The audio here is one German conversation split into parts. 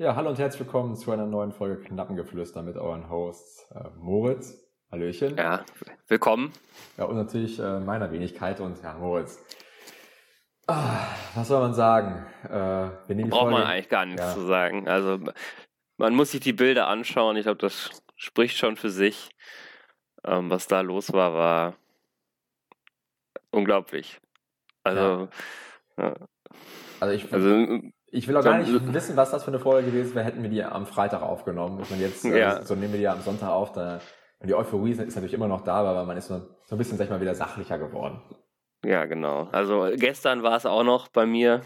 Ja, hallo und herzlich willkommen zu einer neuen Folge Knappengeflüster mit euren Hosts äh, Moritz. Hallöchen. Ja, willkommen. Ja, und natürlich äh, meiner Wenigkeit und ja, Moritz. Ah, was soll man sagen? Äh, wir Braucht Folge, man eigentlich gar nichts ja. zu sagen. Also man muss sich die Bilder anschauen. Ich glaube, das spricht schon für sich. Ähm, was da los war, war unglaublich. Also, ja. Ja. also ich, also, ich will auch gar nicht wissen, was das für eine Folge gewesen wäre, hätten wir die am Freitag aufgenommen. Ich meine, jetzt, ja. äh, so nehmen wir die am Sonntag auf, da, die Euphorie ist, natürlich immer noch da, aber man ist so, so ein bisschen, sag ich mal, wieder sachlicher geworden. Ja, genau. Also gestern war es auch noch bei mir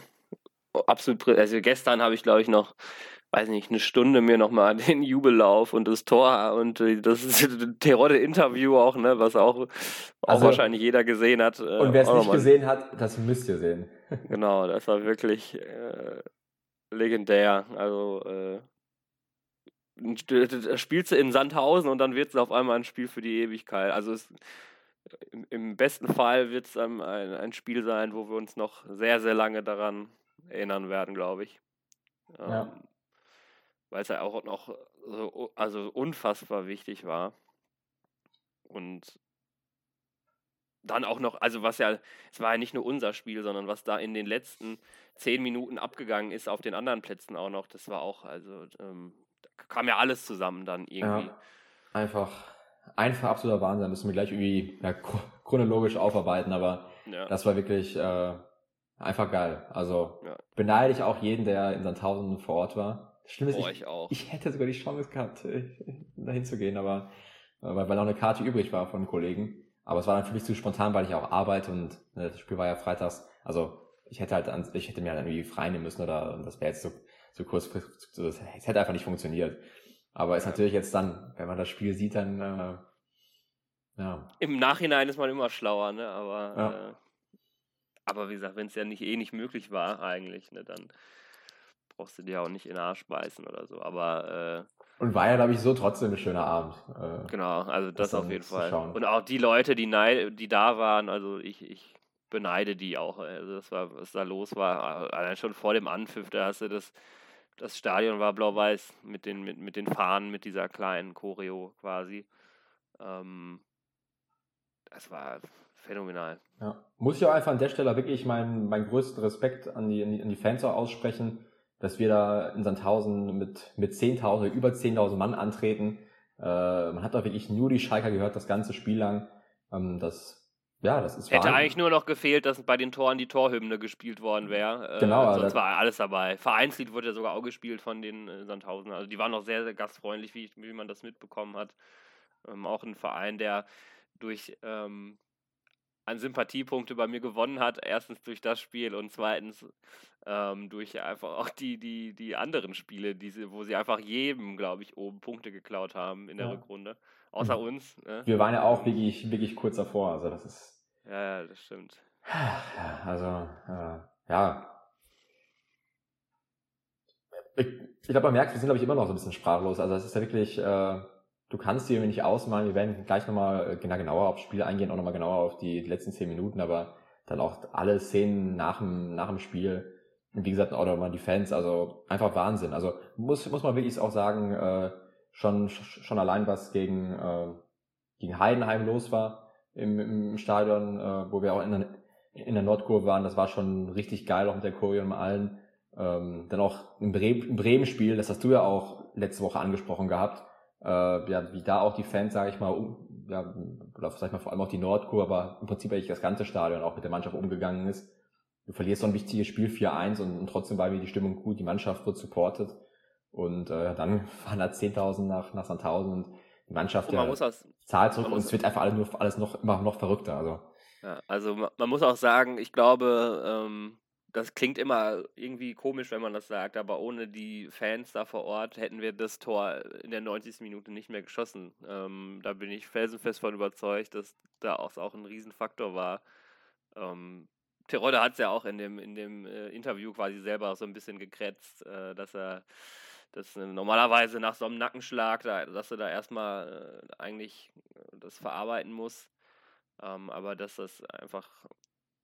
absolut, also gestern habe ich, glaube ich, noch weiß nicht, eine Stunde mir nochmal den Jubellauf und das Tor und äh, das Terodde-Interview auch, ne, was auch, auch also, wahrscheinlich jeder gesehen hat. Äh, und wer es nicht gesehen hat, das müsst ihr sehen. genau, das war wirklich äh, legendär. Also äh, spielst du in Sandhausen und dann wird es auf einmal ein Spiel für die Ewigkeit. Also es, im, im, besten Fall wird es ein, ein Spiel sein, wo wir uns noch sehr, sehr lange daran erinnern werden, glaube ich. Ja. Weil es ja auch noch so, also unfassbar wichtig war. Und dann auch noch, also was ja, es war ja nicht nur unser Spiel, sondern was da in den letzten zehn Minuten abgegangen ist auf den anderen Plätzen auch noch, das war auch, also ähm, da kam ja alles zusammen dann irgendwie. Ja, einfach, einfach absoluter Wahnsinn, müssen wir gleich irgendwie ja, chronologisch aufarbeiten, aber ja. das war wirklich äh, einfach geil. Also beneide ich auch jeden, der in Sandhausen vor Ort war. Schlimm ist, oh, ich, ich, ich, hätte sogar die Chance gehabt, äh, dahin zu gehen, aber äh, weil, weil noch eine Karte übrig war von Kollegen. Aber es war dann für mich zu spontan, weil ich auch arbeite und ne, das Spiel war ja freitags. Also ich hätte halt, an, ich hätte mir halt irgendwie frei nehmen müssen oder das wäre jetzt so, so kurzfristig, das hätte einfach nicht funktioniert. Aber ist natürlich jetzt dann, wenn man das Spiel sieht, dann äh, ja. Im Nachhinein ist man immer schlauer, ne? Aber ja. äh, aber wie gesagt, wenn es ja nicht eh nicht möglich war eigentlich, ne, dann brauchst du dir auch nicht in den Arsch beißen oder so. Aber äh, und war ja, glaube ich, so trotzdem ein schöner Abend. Äh, genau, also das, auf jeden Fall. Und auch die Leute, die, die da waren, also ich, ich beneide die auch. Also das war, was da los war, allein schon vor dem Anpfiff, da hast du das, das Stadion war blau-weiß mit den, mit, mit den Fahnen, mit dieser kleinen Choreo quasi. Ähm, das war phänomenal. Ja. Muss ich auch einfach an der Stelle wirklich meinen, meinen größten Respekt an die, an die, an die Fans auch aussprechen dass wir da in Sandhausen mit, mit 10.000, über 10.000 Mann antreten. Äh, man hat da wirklich nur die Schalker gehört, das ganze Spiel lang. Ähm, das, ja, das ist Hätte eigentlich nur noch gefehlt, dass bei den Toren die Torhymne gespielt worden wäre. Äh, genau. Äh, sonst war alles dabei. Vereinslied wurde ja sogar auch gespielt von den äh, Sandhausen. Also die waren noch sehr, sehr gastfreundlich, wie, wie man das mitbekommen hat. Ähm, auch ein Verein, der durch ähm, an Sympathiepunkte bei mir gewonnen hat. Erstens durch das Spiel und zweitens ähm, durch einfach auch die, die, die anderen Spiele, diese, wo sie einfach jedem, glaube ich, oben Punkte geklaut haben in der ja. Rückrunde. Außer mhm. uns. Ne? Wir waren ja auch wirklich, wirklich kurz davor. Also das ist. Ja, ja, das stimmt. Also, äh, ja. Ich, ich glaube, man merkt, wir sind, glaube ich, immer noch so ein bisschen sprachlos. Also es ist ja wirklich. Äh, du kannst dir nicht ausmalen, wir werden gleich nochmal äh, genau, genauer aufs Spiel eingehen, auch nochmal genauer auf die, letzten zehn Minuten, aber dann auch alle Szenen nach dem, nach dem Spiel. Und wie gesagt, auch nochmal die Fans, also einfach Wahnsinn. Also muss, muss man wirklich auch sagen, äh, schon, schon allein was gegen, äh, gegen Heidenheim los war im, im Stadion, äh, wo wir auch in der, in der Nordkurve waren, das war schon richtig geil, auch mit der Choreo und allen. Ähm, dann auch im Bremen-Spiel, das hast du ja auch letzte Woche angesprochen gehabt, äh, ja, wie da auch die Fans, sage ich mal, um, ja, oder sag ich mal vor allem auch die Nordkur, aber im Prinzip eigentlich das ganze Stadion auch mit der Mannschaft umgegangen ist. Du verlierst so ein wichtiges Spiel 4-1 und, und, trotzdem war wie die Stimmung gut, die Mannschaft wird supportet. Und äh, dann fahren da 10.000 nach, nach Sandhausen und die Mannschaft und ja, das, zahlt zurück und es wird einfach alles, nur, alles noch immer noch verrückter. Also, ja, also man muss auch sagen, ich glaube, ähm, das klingt immer irgendwie komisch, wenn man das sagt, aber ohne die Fans da vor Ort hätten wir das Tor in der 90. Minute nicht mehr geschossen. Ähm, da bin ich felsenfest von überzeugt, dass da auch, ein Riesenfaktor war. Ähm, Terodde hat es ja auch in dem, in dem äh, Interview quasi selber so ein bisschen gekretzt, äh, dass er dass äh, normalerweise nach so einem Nackenschlag, da, dass er da erstmal äh, eigentlich das verarbeiten muss. Ähm, aber dass das einfach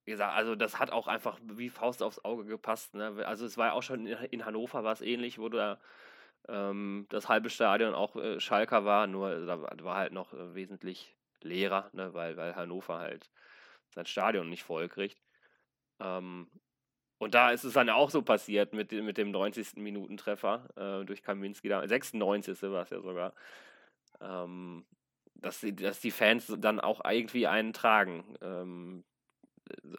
wie gesagt, also das hat auch einfach wie Faust aufs Auge gepasst. Ne? Also es war ja auch schon in Hannover war es ähnlich, wo da ähm, das halbe Stadion auch äh, Schalker war, nur da war halt noch äh, wesentlich leerer, ne? weil, weil Hannover halt sein Stadion nicht voll kriegt. Ähm, und da ist es dann auch so passiert mit, mit dem 90. Minutentreffer äh, durch Kaminski, da, 96. war es ja sogar, ähm, dass, die, dass die Fans dann auch irgendwie einen tragen. Ähm,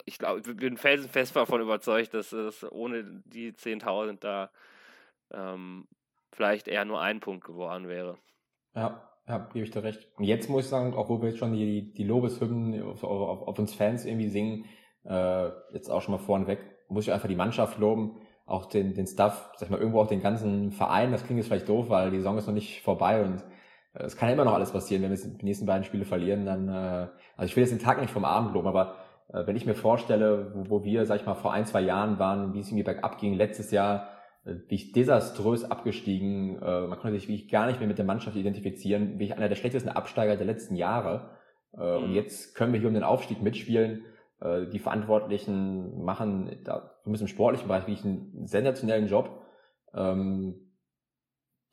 ich glaube, ich bin felsenfest davon überzeugt, dass es ohne die 10.000 da ähm, vielleicht eher nur ein Punkt geworden wäre. Ja, ja, gebe ich dir recht. Und jetzt muss ich sagen, wo wir jetzt schon die, die Lobeshymnen auf, auf, auf uns Fans irgendwie singen, äh, jetzt auch schon mal vorneweg, muss ich einfach die Mannschaft loben, auch den, den Staff, sag ich mal, irgendwo auch den ganzen Verein. Das klingt jetzt vielleicht doof, weil die Saison ist noch nicht vorbei und äh, es kann ja immer noch alles passieren, wenn wir die nächsten beiden Spiele verlieren, dann, äh, also ich will jetzt den Tag nicht vom Abend loben, aber wenn ich mir vorstelle, wo, wo wir, sag ich mal, vor ein, zwei Jahren waren, wie es irgendwie bergab ging, letztes Jahr, äh, wie ich desaströs abgestiegen, äh, man konnte sich wirklich gar nicht mehr mit der Mannschaft identifizieren, wie ich einer der schlechtesten Absteiger der letzten Jahre. Äh, mhm. Und jetzt können wir hier um den Aufstieg mitspielen. Äh, die Verantwortlichen machen da, zumindest im sportlichen Bereich wirklich einen sensationellen Job. Ähm,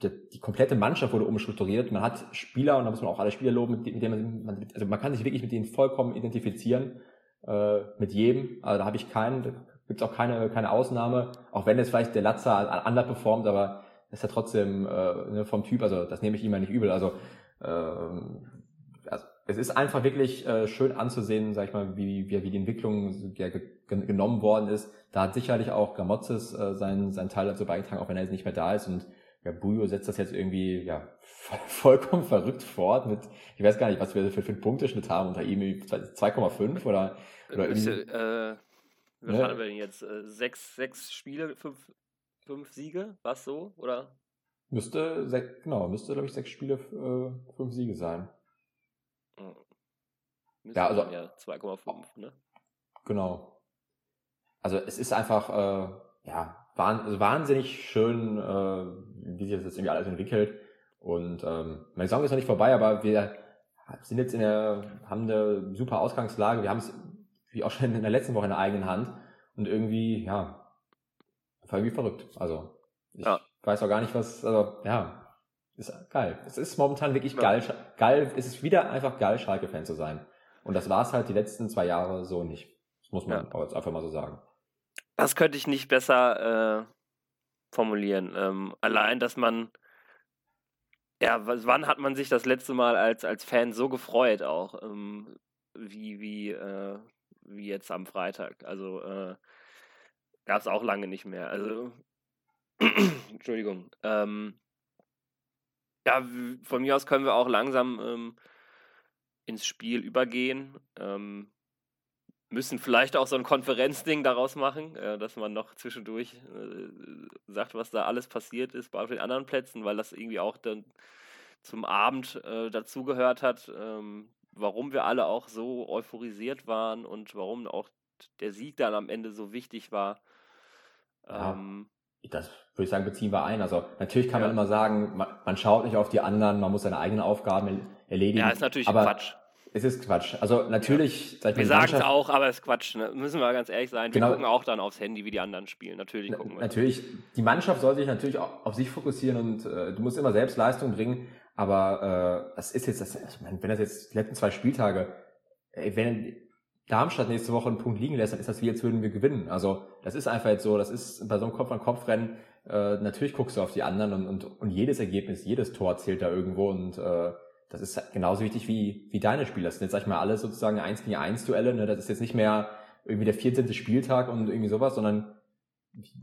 die, komplette Mannschaft wurde umstrukturiert. Man hat Spieler, und da muss man auch alle Spieler loben, mit denen man, also man kann sich wirklich mit denen vollkommen identifizieren äh, mit jedem. Also da habe ich keinen, da gibt es auch keine, keine Ausnahme, auch wenn jetzt vielleicht der Latzer anders performt, aber ist ja trotzdem äh, ne, vom Typ, also das nehme ich ihm ja nicht übel. Also, äh, also es ist einfach wirklich äh, schön anzusehen, sag ich mal, wie, wie, wie die Entwicklung ja, genommen worden ist. Da hat sicherlich auch Gamotzes äh, seinen, seinen Teil dazu beigetragen, auch wenn er jetzt nicht mehr da ist. Und ja, Bujo setzt das jetzt irgendwie ja vollkommen verrückt fort mit, ich weiß gar nicht, was wir für, für einen Punkteschnitt haben unter ihm, 2,5 oder, oder irgendwie. Äh, was ne? hatten wir denn jetzt? Äh, sechs, sechs Spiele, fünf, fünf Siege? Was so? Oder? Müsste, genau, müsste, glaube ich, sechs Spiele, äh, fünf Siege sein. Hm. ja, also. Ja, 2,5, ne? Genau. Also, es ist einfach, äh, ja, wahnsinnig schön, äh, wie sich das jetzt irgendwie alles entwickelt. Und ähm, meine Saison ist noch nicht vorbei, aber wir sind jetzt in der, haben eine super Ausgangslage. Wir haben es, wie auch schon in der letzten Woche, in der eigenen Hand. Und irgendwie, ja, war irgendwie verrückt. Also, ich ja. weiß auch gar nicht, was, also, ja, ist geil. Es ist momentan wirklich ja. geil, geil, es ist wieder einfach geil, Schalke-Fan zu sein. Und das war es halt die letzten zwei Jahre so nicht. Das muss man ja. jetzt einfach mal so sagen. Das könnte ich nicht besser äh, formulieren. Ähm, allein, dass man ja, wann hat man sich das letzte Mal als, als Fan so gefreut auch, ähm, wie, wie, äh, wie jetzt am Freitag? Also äh, gab es auch lange nicht mehr. Also, Entschuldigung. Ähm, ja, von mir aus können wir auch langsam ähm, ins Spiel übergehen. Ähm, müssen vielleicht auch so ein Konferenzding daraus machen, äh, dass man noch zwischendurch äh, sagt, was da alles passiert ist bei den anderen Plätzen, weil das irgendwie auch dann zum Abend äh, dazugehört hat, ähm, warum wir alle auch so euphorisiert waren und warum auch der Sieg dann am Ende so wichtig war. Ähm, ja, das würde ich sagen, beziehen wir ein. Also natürlich kann ja. man immer sagen, man, man, schaut nicht auf die anderen, man muss seine eigenen Aufgaben erledigen. Ja, ist natürlich aber Quatsch. Es ist Quatsch. Also natürlich. Ja. Wir sagen es auch, aber es ist Quatsch. Ne? Müssen wir ganz ehrlich sein. Wir genau. gucken auch dann aufs Handy, wie die anderen spielen. Natürlich gucken wir. Natürlich. Die Mannschaft soll sich natürlich auch auf sich fokussieren und äh, du musst immer selbst Leistung bringen. Aber äh, das ist jetzt, das, also, wenn das jetzt die letzten zwei Spieltage, ey, wenn Darmstadt nächste Woche einen Punkt liegen lässt, dann ist das wie jetzt würden wir gewinnen. Also das ist einfach jetzt so. Das ist bei so einem Kopf-an-Kopf-Rennen. Äh, natürlich guckst du auf die anderen und, und, und jedes Ergebnis, jedes Tor zählt da irgendwo und äh, das ist genauso wichtig wie, wie deine Spiele. Das sind jetzt, sag ich mal, alle sozusagen 1 gegen 1 Duelle. Ne? Das ist jetzt nicht mehr irgendwie der 14. Spieltag und irgendwie sowas, sondern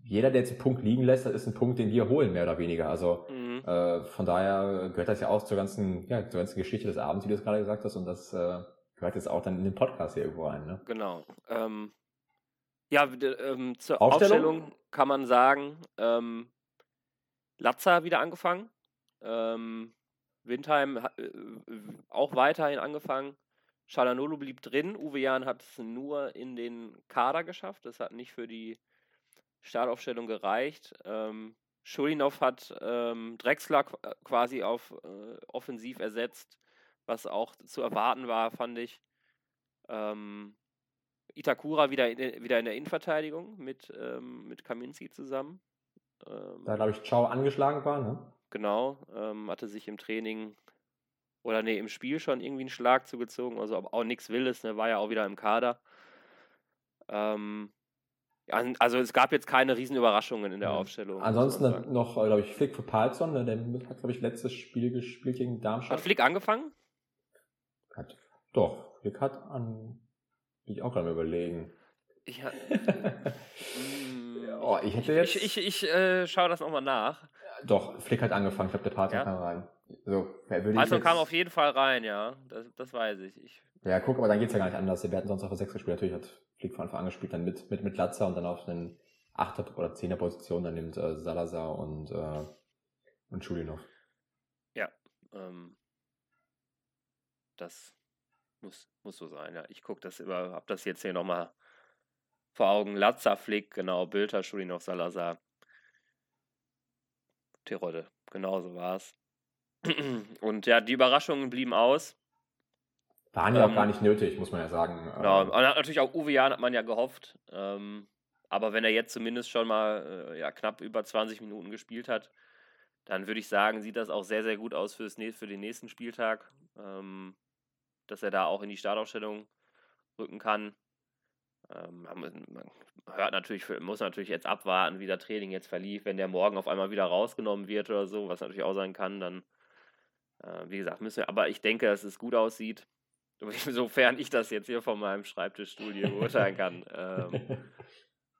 jeder, der jetzt einen Punkt liegen lässt, das ist ein Punkt, den wir holen, mehr oder weniger. Also mhm. äh, von daher gehört das ja auch zur ganzen, ja, zur ganzen Geschichte des Abends, wie du es gerade gesagt hast, und das äh, gehört jetzt auch dann in den Podcast hier irgendwo rein. Ne? Genau. Ähm, ja, ähm, zur Aufstellung? Aufstellung? kann man sagen, ähm, Latza wieder angefangen. Ähm, Windheim äh, auch weiterhin angefangen. Shalanolu blieb drin. Uwe Jan hat es nur in den Kader geschafft. Das hat nicht für die Startaufstellung gereicht. Ähm, Schulinov hat ähm, Drexler äh, quasi auf äh, offensiv ersetzt, was auch zu erwarten war, fand ich. Ähm, Itakura wieder in, wieder in der Innenverteidigung mit, ähm, mit Kaminski zusammen. Ähm, da, glaube ich, Ciao angeschlagen war, ne? Genau, ähm, hatte sich im Training oder nee, im Spiel schon irgendwie einen Schlag zugezogen, also auch nichts Wildes, ne, war ja auch wieder im Kader. Ähm, also es gab jetzt keine riesen Überraschungen in der ja. Aufstellung. Ansonsten noch, glaube ich, Flick für Palzon, ne, der hat, glaube ich, letztes Spiel gespielt gegen Darmstadt. Hat Flick angefangen? Hat, doch, Flick hat an, will ich auch gerade überlegen. Ich, oh, ich hätte jetzt... Ich, ich, ich äh, schaue das nochmal nach. Doch, Flick hat angefangen, ich glaube, der Palzon ja? kam rein. So, also kam auf jeden Fall rein, ja. Das, das weiß ich. ich. Ja, guck, aber dann geht es ja gar nicht anders. Wir hatten sonst auf der 6 gespielt. Natürlich hat Flick von Anfang an gespielt, dann mit, mit, mit Latzer und dann auf einen 8er oder 10er Position, dann nimmt äh, Salazar und, äh, und Schulinov. Ja, ähm, das muss, muss so sein, ja. Ich gucke das über, hab das jetzt hier nochmal vor Augen. Latzer, Flick, genau, Bilder, Schulinov, Salazar. Tirode, genau so war es. Und ja, die Überraschungen blieben aus. Waren ja ähm, auch gar nicht nötig, muss man ja sagen. Genau, und natürlich auch Uwe Jan hat man ja gehofft. Ähm, aber wenn er jetzt zumindest schon mal äh, ja, knapp über 20 Minuten gespielt hat, dann würde ich sagen, sieht das auch sehr, sehr gut aus fürs, für den nächsten Spieltag. Ähm, dass er da auch in die Startaufstellung rücken kann. Ähm, man hört natürlich, muss natürlich jetzt abwarten, wie der Training jetzt verlief. Wenn der morgen auf einmal wieder rausgenommen wird oder so, was natürlich auch sein kann, dann äh, wie gesagt, müssen wir, aber ich denke, dass es gut aussieht, sofern ich das jetzt hier von meinem Schreibtischstudio beurteilen kann. ähm,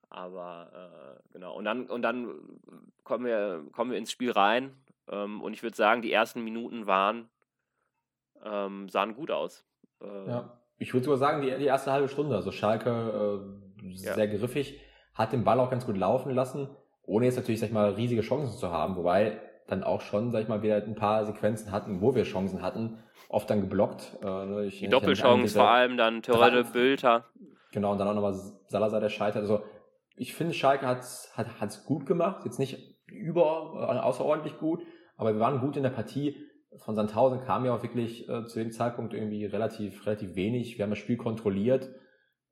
aber äh, genau, und dann, und dann kommen, wir, kommen wir ins Spiel rein ähm, und ich würde sagen, die ersten Minuten waren, ähm, sahen gut aus. Ja, ich würde sogar sagen, die, die erste halbe Stunde, also Schalke äh, sehr ja. griffig, hat den Ball auch ganz gut laufen lassen, ohne jetzt natürlich, sag ich mal, riesige Chancen zu haben, wobei dann auch schon, sag ich mal, wieder ein paar Sequenzen hatten, wo wir Chancen hatten, oft dann geblockt. Äh, ne, ich, die Doppelchance vor allem, dann Törede, Bülter. Genau, und dann auch nochmal Salazar, der scheitert. Also ich finde, Schalke hat es hat, hat's gut gemacht, jetzt nicht über, äh, außerordentlich gut, aber wir waren gut in der Partie. Von Sandhausen kam ja auch wirklich äh, zu dem Zeitpunkt irgendwie relativ, relativ wenig. Wir haben das Spiel kontrolliert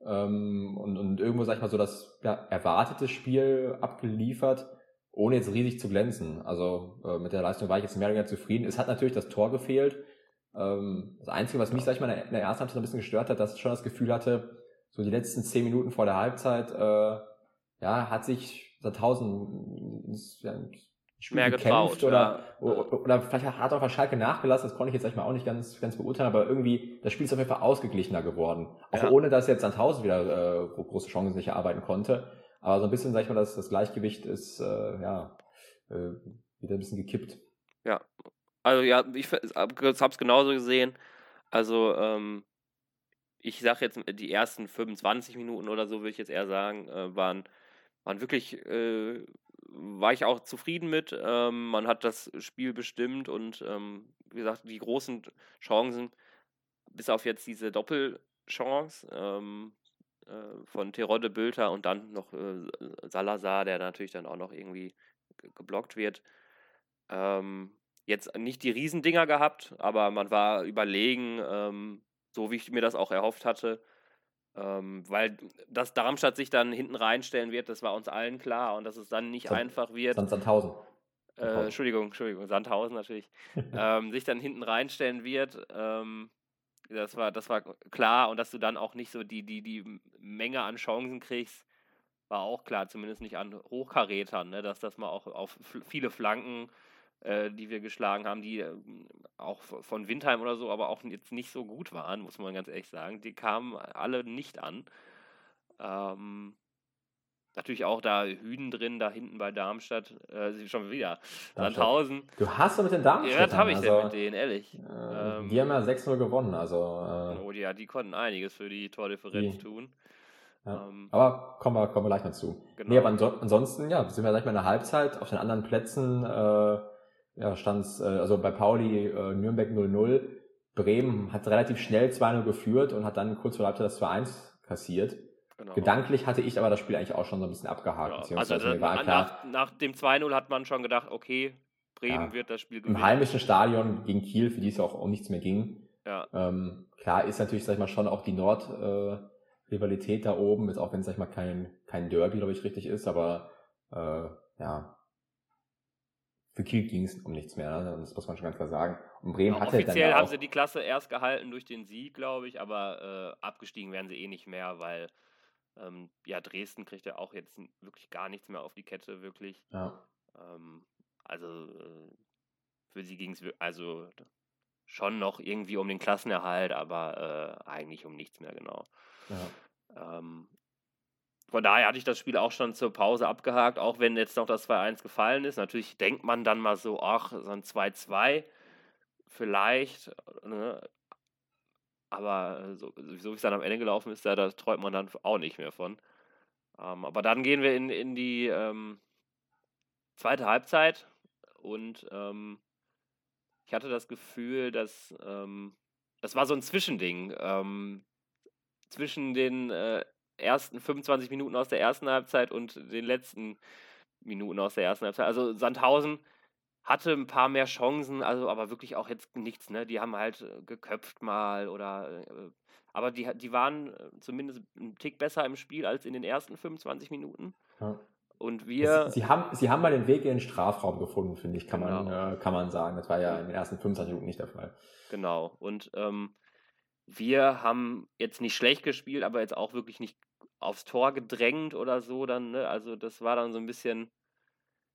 ähm, und, und irgendwo, sag ich mal, so das ja, erwartete Spiel abgeliefert ohne jetzt riesig zu glänzen. Also äh, mit der Leistung war ich jetzt mehr oder weniger zufrieden. Es hat natürlich das Tor gefehlt. Ähm, das Einzige, was mich, sag ich mal, in der ersten Halbzeit ein bisschen gestört hat, dass ich schon das Gefühl hatte, so die letzten zehn Minuten vor der Halbzeit, äh, ja, hat sich Sandhausen ins, ja, Spiel mehr gekämpft oder, ja. oder, oder vielleicht hat auch Schalke nachgelassen, das konnte ich jetzt sag ich mal auch nicht ganz, ganz beurteilen, aber irgendwie, das Spiel ist auf jeden Fall ausgeglichener geworden. Auch ja. ohne, dass jetzt Sandhausen wieder äh, große Chancen sich erarbeiten konnte. Aber so ein bisschen, sag ich mal, das, das Gleichgewicht ist äh, ja äh, wieder ein bisschen gekippt. Ja, also ja, ich habe es genauso gesehen. Also ähm, ich sage jetzt, die ersten 25 Minuten oder so, würde ich jetzt eher sagen, äh, waren, waren wirklich, äh, war ich auch zufrieden mit. Ähm, man hat das Spiel bestimmt und ähm, wie gesagt, die großen Chancen, bis auf jetzt diese Doppelchance, ähm, äh, von Terodde Bülter und dann noch äh, Salazar, der natürlich dann auch noch irgendwie geblockt wird. Ähm, jetzt nicht die Riesendinger gehabt, aber man war überlegen, ähm, so wie ich mir das auch erhofft hatte. Ähm, weil dass Darmstadt sich dann hinten reinstellen wird, das war uns allen klar und dass es dann nicht Sand, einfach wird. Sandhausen. Äh, Entschuldigung, Entschuldigung, Sandhausen natürlich. ähm, sich dann hinten reinstellen wird. Ähm, das war, das war klar und dass du dann auch nicht so die, die, die Menge an Chancen kriegst, war auch klar, zumindest nicht an Hochkarätern, ne? dass das mal auch auf viele Flanken, äh, die wir geschlagen haben, die äh, auch von Windheim oder so, aber auch jetzt nicht so gut waren, muss man ganz ehrlich sagen. Die kamen alle nicht an. Ähm, Natürlich auch da Hüden drin, da hinten bei Darmstadt, äh, schon wieder. Sandhausen. Du hast doch mit den Darmstadt. Ja, was habe ich also, denn mit denen, ehrlich? Äh, ähm, die haben ja 6-0 gewonnen, also. Äh, oh ja, die konnten einiges für die Tordifferenz tun. Ja. Ähm, aber kommen wir, kommen wir gleich mal zu. Genau. Nee, aber ansonsten, ja, sind wir gleich mal in der Halbzeit. Auf den anderen Plätzen äh, ja, stand es, äh, also bei Pauli äh, Nürnberg 0-0. Bremen hat relativ schnell 2-0 geführt und hat dann kurz vor der Halbzeit das 2-1 kassiert. Genau. Gedanklich hatte ich aber das Spiel eigentlich auch schon so ein bisschen abgehakt. Ja, also mir war nach, nach dem 2-0 hat man schon gedacht, okay, Bremen ja, wird das Spiel gewinnen. Im heimischen Stadion gegen Kiel, für die es auch, auch nichts mehr ging. Ja. Ähm, klar ist natürlich, sag ich mal, schon auch die Nord, äh, Rivalität da oben, ist auch wenn es, sag ich mal, kein, kein Derby, glaube ich, richtig ist, aber äh, ja, für Kiel ging es um nichts mehr, ne? das muss man schon ganz klar sagen. Und Bremen ja, hatte offiziell dann haben sie die Klasse erst gehalten durch den Sieg, glaube ich, aber äh, abgestiegen werden sie eh nicht mehr, weil ähm, ja, Dresden kriegt ja auch jetzt wirklich gar nichts mehr auf die Kette, wirklich. Ja. Ähm, also äh, für sie ging es also schon noch irgendwie um den Klassenerhalt, aber äh, eigentlich um nichts mehr, genau. Ja. Ähm, von daher hatte ich das Spiel auch schon zur Pause abgehakt, auch wenn jetzt noch das 2-1 gefallen ist. Natürlich denkt man dann mal so, ach, so ein 2-2 vielleicht, ne? aber so, so wie es dann am Ende gelaufen ist, da, da träumt man dann auch nicht mehr von. Ähm, aber dann gehen wir in, in die ähm, zweite Halbzeit und ähm, ich hatte das Gefühl, dass ähm, das war so ein Zwischending ähm, zwischen den äh, ersten 25 Minuten aus der ersten Halbzeit und den letzten Minuten aus der ersten Halbzeit. Also Sandhausen hatte ein paar mehr Chancen, also aber wirklich auch jetzt nichts, ne? Die haben halt äh, geköpft mal oder äh, aber die, die waren äh, zumindest einen Tick besser im Spiel als in den ersten 25 Minuten. Ja. Und wir. Sie, sie, haben, sie haben mal den Weg in den Strafraum gefunden, finde ich, kann, Genau. man, äh, kann man sagen. Das war ja in den ersten 25 Minuten nicht der Fall. Genau. Und ähm, wir haben jetzt nicht schlecht gespielt, aber jetzt auch wirklich nicht aufs Tor gedrängt oder so dann, ne? Also das war dann so ein bisschen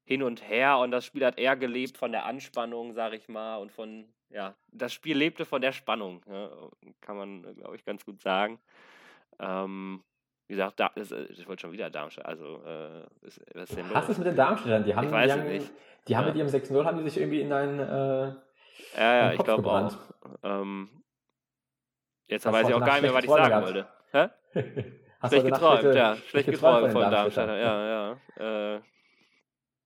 hin und her und das Spiel hat eher gelebt von der Anspannung, sag ich mal, und von, ja, das Spiel lebte von der Spannung, ne? kann man, glaube ich, ganz gut sagen. Ähm, wie gesagt, da, das, äh, ich wollte schon wieder Darmstadt, also äh, ist, was ist denn Was los? ist mit den Darmstädtern? Die haben, Ich weiß die haben, nicht. Die haben Ja. mit ihrem 6-0 haben die sich irgendwie in ein, äh, Ja, ja, ich glaube auch. Ähm, jetzt Hast weiß ich auch gar nicht mehr, was ich sagen wollte. Hä? hast Schlecht geträumt, bitte- ja. Schlecht geträumt von den Darmstadt, ja, ja. Äh,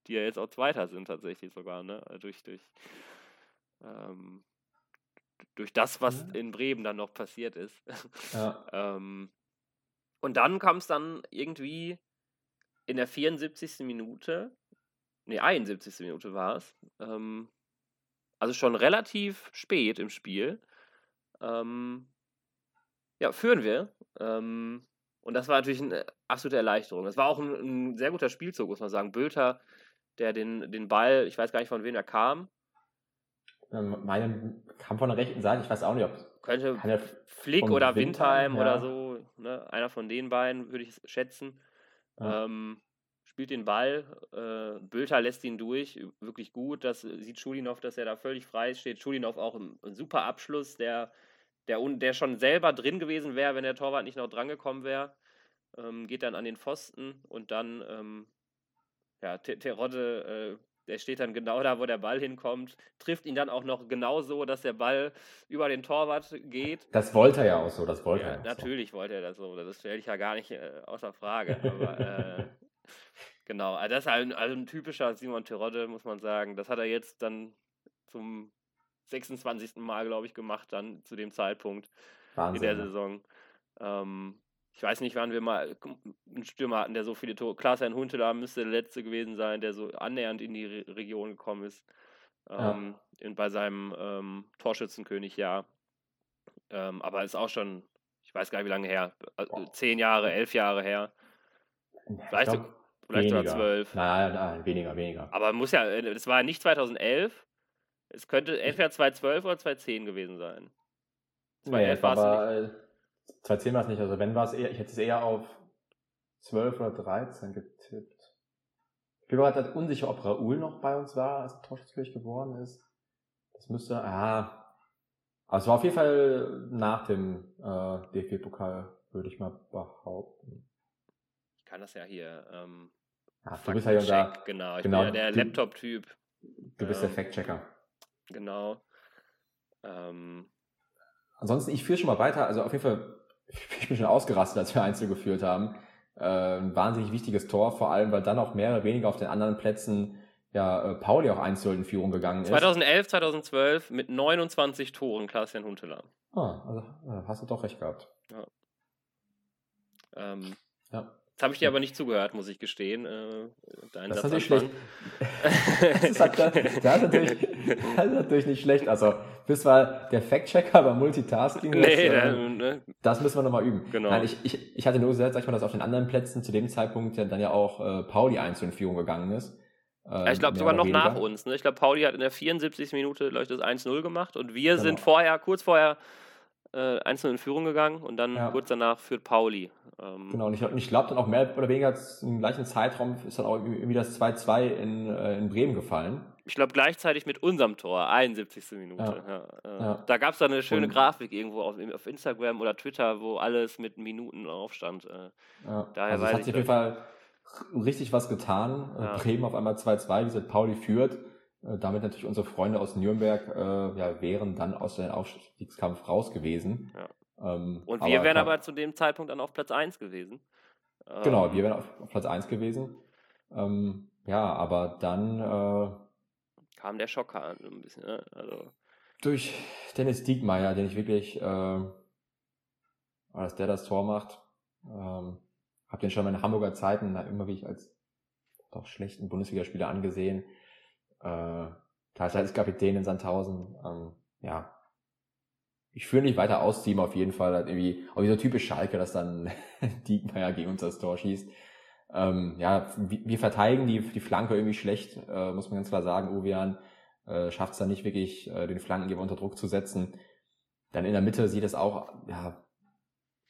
die ja jetzt auch Zweiter sind tatsächlich sogar, ne? Durch, durch, ähm, durch das, was Ja. in Bremen dann noch passiert ist. Ja. ähm, und dann kam es dann irgendwie in der 74. Minute, nee, 71. Minute war es, ähm, also schon relativ spät im Spiel, ähm, ja, führen wir. Ähm, und das war natürlich eine absolute Erleichterung. Das war auch ein, ein sehr guter Spielzug, muss man sagen. Bülter, der den, den Ball, ich weiß gar nicht von wem er kam, Ähm, Meine kam von der rechten Seite, ich weiß auch nicht, ob könnte Flick oder Windheim, Windheim oder ja. so, ne? einer von den beiden würde ich schätzen. Ja. Ähm, spielt den Ball, äh, Bülter lässt ihn durch, wirklich gut. Das sieht Schulinov, dass er da völlig frei steht. Schulinov auch ein, ein super Abschluss, der, der, der schon selber drin gewesen wäre, wenn der Torwart nicht noch drangekommen wäre. Ähm, geht dann an den Pfosten und dann, ähm, ja, Te- Terodde, äh, der steht dann genau da, wo der Ball hinkommt, trifft ihn dann auch noch genau so, dass der Ball über den Torwart geht. Das wollte er ja auch so, das wollte Ja, er auch natürlich wollte er das so. Das stelle ich ja gar nicht äh, außer Frage. Aber äh, genau, also das ist ein, also ein typischer Simon Terodde, muss man sagen. Das hat er jetzt dann zum 26. Mal, glaube ich, gemacht, dann zu dem Zeitpunkt so. in der Wahnsinn. ne? Saison. Ähm, ich weiß nicht, wann wir mal einen Stürmer hatten, der so viele Tore. Klaas-Jan Huntelaar müsste der letzte gewesen sein, der so annähernd in die Re Region gekommen ist. Ja. Ähm, in, bei seinem ähm, Torschützenkönig-Jahr. Ähm, aber ist auch schon, ich weiß gar nicht, wie lange her. äh. Zehn Jahre, elf Jahre her. Ich Vielleicht, glaub, vielleicht sogar zwölf. Nein, nein, weniger, weniger. Aber muss ja, äh, das war ja nicht 2011. Es könnte entweder 2012 oder 2010 gewesen sein. Nee, 2011 war es nicht. aber äh, 2010 war es nicht. Also wenn war es eher, ich hätte es eher auf 12 oder 13 getippt. Ich bin mir gerade unsicher, ob Raoul noch bei uns war, als Torschützkönig geworden ist. Das müsste, ah. Aber es war auf jeden Fall nach dem äh, DFB-Pokal, würde ich mal behaupten. Ich kann das ja hier. Ähm, Ja, du bist ja unser, genau. Ich genau, bin ja der Laptop-Typ. du bist der ähm, Fact-Checker. Genau. Ähm, Ansonsten, ich führe schon mal weiter. Also auf jeden Fall, ich bin schon ausgerastet, als wir Einzel geführt haben. Äh, ein wahnsinnig wichtiges Tor, vor allem, weil dann auch mehr oder weniger auf den anderen Plätzen ja äh, Pauli auch einzeln in Führung gegangen ist. 2011, 2012 mit 29 Toren Klaas-Jan Huntelaar. Ah, also äh, hast du doch recht gehabt. Ähm, Ja. Jetzt habe ich dir aber nicht zugehört, muss ich gestehen. Äh, das, ist natürlich schlecht. das, ist halt, das, ist natürlich, das ist natürlich nicht schlecht. Also, bist zwar der Fact-Checker beim Multitasking. Nee, das, äh, ne? das müssen wir nochmal üben. Genau. Nein, ich, ich, ich hatte nur gesagt, sag ich mal, dass auf den anderen Plätzen zu dem Zeitpunkt ja dann ja auch äh, Pauli einzeln in Führung gegangen ist. Ähm, ich glaube sogar noch weniger. nach uns. Ne? Ich glaube, Pauli hat in der 74. Minute leuchtet 1-0 gemacht und wir genau. sind vorher, kurz vorher, äh, einzeln in Führung gegangen und dann ja. kurz danach führt Pauli. Ähm, genau, und ich, ich glaube dann auch mehr oder weniger im gleichen Zeitraum ist dann auch irgendwie das 2-2 in, äh, in Bremen gefallen. Ich glaube gleichzeitig mit unserem Tor, 71. Minute. Ja. Ja, äh, ja. Da gab es dann eine schöne und, Grafik irgendwo auf, auf, Instagram oder Twitter, wo alles mit Minuten aufstand. Äh. Daher also es hat sich auf jeden Fall richtig was getan. Äh, Bremen auf einmal 2-2, wie gesagt, Pauli führt. Äh, damit natürlich unsere Freunde aus Nürnberg äh, ja, wären dann aus dem Aufstiegskampf raus gewesen. Ja. Ähm, und wir wären aber zu dem Zeitpunkt dann auf Platz 1 gewesen. Genau, ähm, wir wären auf, auf Platz 1 gewesen. Ähm, ja, aber dann äh, kam der Schocker an, ein bisschen. Ne? Also, durch Dennis Diekmeyer, den ich wirklich, äh, als der das Tor macht, ähm, hab den schon in Hamburger Zeiten immer wie ich als doch schlechten Bundesligaspieler angesehen äh, teils als Kapitän in Sandhausen. Ähm, ja, ich führe nicht weiter aus, Team auf jeden Fall. Halt irgendwie, auch wie so typisch Schalke, dass dann Diekmeyer gegen uns das Tor schießt. Ähm, ja, wir verteidigen die, die Flanke irgendwie schlecht, äh, muss man ganz klar sagen. Uwean äh, schafft es dann nicht wirklich, äh, den Flankengeber unter Druck zu setzen. Dann in der Mitte sieht es auch, ja,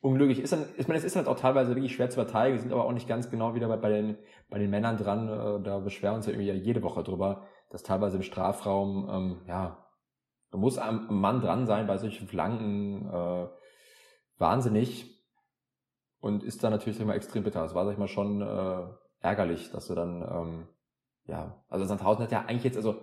unglücklich. Ist dann, ich meine, es ist halt auch teilweise wirklich schwer zu verteidigen, sind aber auch nicht ganz genau wieder bei, bei den, bei den Männern dran. Äh, da beschweren uns ja irgendwie jede Woche drüber dass teilweise im Strafraum, ähm, ja, da muss am Mann dran sein bei solchen Flanken, äh, wahnsinnig und ist dann natürlich immer extrem bitter. Das war, sag ich mal, schon äh, ärgerlich, dass du dann, ähm, ja, also Sandhausen hat ja eigentlich jetzt, also,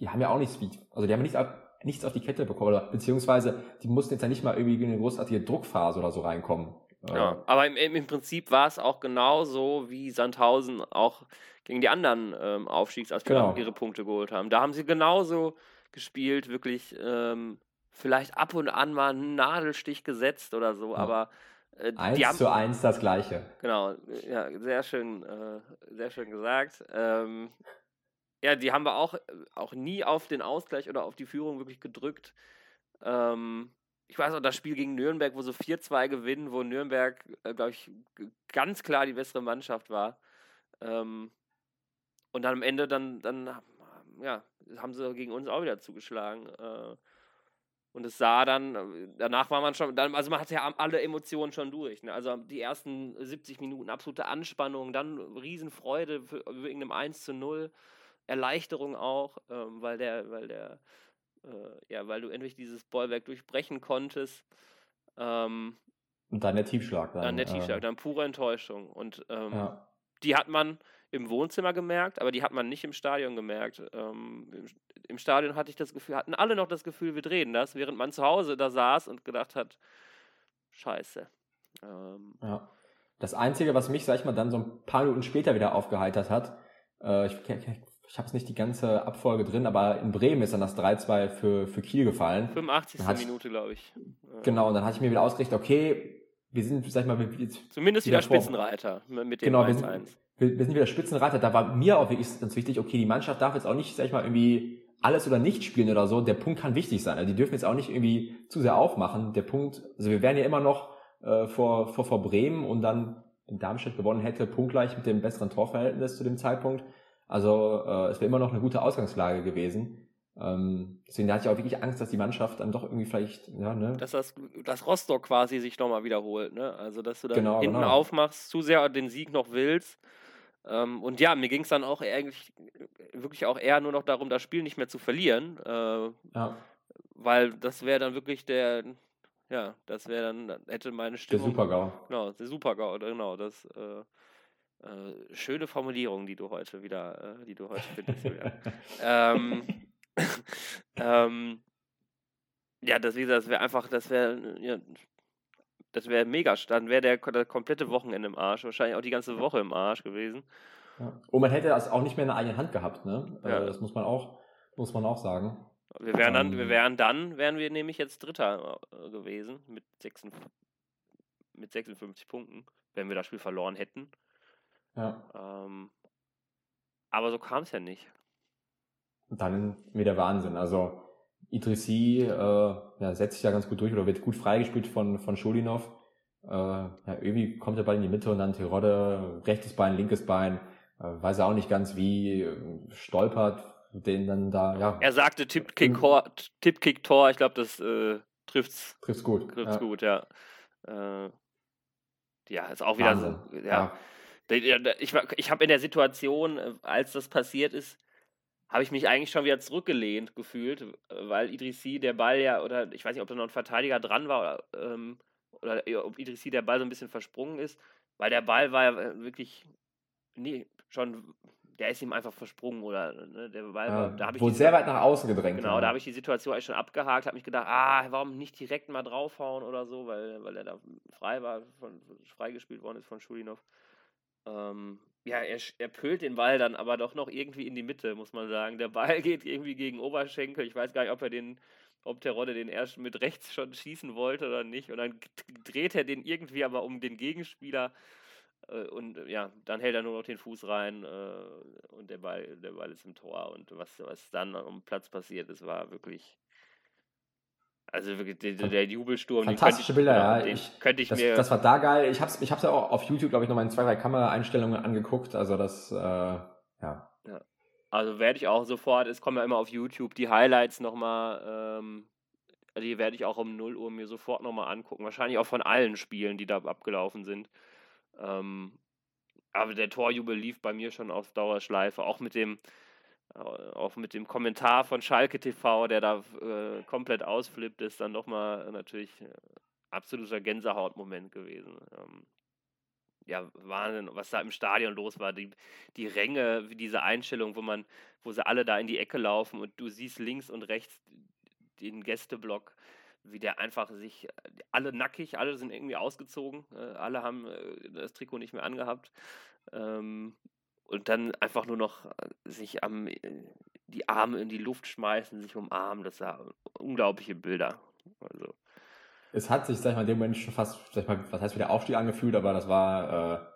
die haben ja auch nichts, also die haben nichts, nichts auf die Kette bekommen, oder, beziehungsweise die mussten jetzt ja nicht mal irgendwie in eine großartige Druckphase oder so reinkommen. Ja, aber im, im Prinzip war es auch genauso, wie Sandhausen auch gegen die anderen ähm, Aufstiegsaspiranten genau. ihre Punkte geholt haben. Da haben sie genauso gespielt, wirklich ähm, vielleicht ab und an mal einen Nadelstich gesetzt oder so, ja. aber äh, eins haben, zu eins das Gleiche. Genau, ja, sehr schön, äh, sehr schön gesagt. Ähm, ja, die haben wir auch, auch nie auf den Ausgleich oder auf die Führung wirklich gedrückt. Ähm, ich weiß auch, das Spiel gegen Nürnberg, wo so 4-2 gewinnen, wo Nürnberg, äh, glaube ich, ganz klar die bessere Mannschaft war. Ähm, und dann am Ende dann, dann ja, haben sie gegen uns auch wieder zugeschlagen. Äh, und es sah dann, danach war man schon, dann, also man hatte ja alle Emotionen schon durch. Ne? Also die ersten 70 Minuten absolute Anspannung, dann Riesenfreude wegen einem 1 zu 0, Erleichterung auch, ähm, weil der, weil der, äh, ja, weil du endlich dieses Bollwerk durchbrechen konntest. Ähm, und dann der Tiefschlag dann. Dann der Tiefschlag, äh, dann pure Enttäuschung. Und ähm, ja. die hat man, im Wohnzimmer gemerkt, aber die hat man nicht im Stadion gemerkt. Ähm, im, im, Stadion hatte ich das Gefühl, hatten alle noch das Gefühl, wir drehen das, während man zu Hause da saß und gedacht hat, scheiße. Ähm, ja. Das Einzige, was mich, sag ich mal, dann so ein paar Minuten später wieder aufgeheitert hat, äh, ich, ich, habe es nicht die ganze Abfolge drin, aber in Bremen ist dann das 3-2 für, für Kiel gefallen. 85. Minute, glaube ich. Genau, und dann hatte ich mir wieder ausgerichtet, okay, wir sind, sag ich mal, wir, zumindest wieder, wieder Spitzenreiter mit dem genau, 1-1 wir, wir sind wieder Spitzenreiter, da war mir auch wirklich ganz wichtig, okay, die Mannschaft darf jetzt auch nicht, sag ich mal, irgendwie alles oder nicht spielen oder so. Der Punkt kann wichtig sein. Also die dürfen jetzt auch nicht irgendwie zu sehr aufmachen. Der Punkt, also wir wären ja immer noch äh, vor, vor, vor Bremen und dann, wenn Darmstadt gewonnen hätte, punktgleich mit dem besseren Torverhältnis zu dem Zeitpunkt. Also äh, es wäre immer noch eine gute Ausgangslage gewesen. Ähm, deswegen hatte ich auch wirklich Angst, dass die Mannschaft dann doch irgendwie vielleicht, ja, ne? Dass das, dass Rostock quasi sich nochmal wiederholt, ne? Also dass du dann genau, hinten genau. aufmachst, zu sehr den Sieg noch willst ähm, und ja, mir ging es dann auch eigentlich wirklich auch eher nur noch darum, das Spiel nicht mehr zu verlieren. Äh, ja. Weil das wäre dann wirklich der, ja, das wäre dann, hätte meine Stimmung. Der Supergau. Genau, der Supergau, genau, das. Äh, äh, schöne Formulierung, die du heute wieder, äh, die du heute findest, ähm, ähm, ja, das, wie gesagt, das wäre einfach, das wäre ja, das wäre mega. Dann wäre der, der komplette Wochenende im Arsch. Wahrscheinlich auch die ganze Woche im Arsch gewesen. Ja. Und man hätte das auch nicht mehr in der eigenen Hand gehabt, ne? Ja. Das muss man auch, muss man auch sagen. Wir wären dann, ähm, wir wären dann, wären wir nämlich jetzt Dritter äh, gewesen mit, 56, mit 56 Punkten. wenn wir das Spiel verloren hätten. Ja. Ähm, aber so kam es ja nicht. Und dann wieder Wahnsinn. Also Idrissi äh, ja, setzt sich ja ganz gut durch oder wird gut freigespielt von, von Schulinov. Äh, ja, irgendwie kommt der Ball in die Mitte und dann Terodde, rechtes Bein, linkes Bein, äh, weiß er auch nicht ganz wie, äh, stolpert, den dann da, ja. Er sagte Tippkick-Tor, Tippkick -Tor, ich glaube, das äh, trifft's, trifft's gut. Trifft's ja. gut, ja. Äh, ja, ist auch wieder Wahnsinn. so. Ja. Ja. Ich, ich habe in der Situation, äh, als das passiert ist, habe ich mich eigentlich schon wieder zurückgelehnt gefühlt, weil Idrissi der Ball ja, oder ich weiß nicht, ob da noch ein Verteidiger dran war, oder, ähm, oder ob Idrissi der Ball so ein bisschen versprungen ist, weil der Ball war ja wirklich nee, schon, der ist ihm einfach versprungen oder ne, der Ball war, da habe ich wurde sehr weit nach außen gedrängt. Genau, ja. da habe ich die Situation eigentlich schon abgehakt, habe mich gedacht, ah, warum nicht direkt mal draufhauen oder so, weil, weil er da frei war, von, freigespielt worden ist von Schulinov. Ähm, ja, er, er pölt den Ball dann aber doch noch irgendwie in die Mitte, muss man sagen. Der Ball geht irgendwie gegen Oberschenkel. Ich weiß gar nicht, ob er den, ob der Rodde den erst mit rechts schon schießen wollte oder nicht. Und dann dreht er den irgendwie aber um den Gegenspieler. Äh, und ja, dann hält er nur noch den Fuß rein äh, und der Ball, der Ball ist im Tor. Und was, was dann am Platz passiert ist, war wirklich also wirklich, der, der Jubelsturm. Fantastische ich, Bilder, ja. Ich, könnte ich das, mir. Das war da geil. Ich hab's, ich hab's ja auch auf YouTube, glaube ich, nochmal in zwei, drei Kameraeinstellungen angeguckt. Also das, äh, ja. ja. Also werde ich auch sofort, es kommen ja immer auf YouTube die Highlights nochmal, ähm, die werde ich auch um 0 Uhr mir sofort nochmal angucken. Wahrscheinlich auch von allen Spielen, die da abgelaufen sind. Ähm, aber der Torjubel lief bei mir schon auf Dauerschleife, auch mit dem, auch mit dem Kommentar von Schalke TV, der da äh, komplett ausflippt, ist dann nochmal natürlich äh, absoluter Gänsehautmoment gewesen. Ähm, ja, Wahnsinn, was da im Stadion los war. Die, die Ränge, diese Einstellung, wo man, wo sie alle da in die Ecke laufen und du siehst links und rechts den Gästeblock, wie der einfach sich, alle nackig, alle sind irgendwie ausgezogen, äh, alle haben äh, das Trikot nicht mehr angehabt. Ähm, und dann einfach nur noch äh, sich am äh, die Arme in die Luft schmeißen, sich umarmen, das war unglaubliche Bilder. Also. Es hat sich, sag ich mal, in dem Moment schon fast, sag ich mal, was heißt wieder Aufstieg angefühlt, aber das war, äh,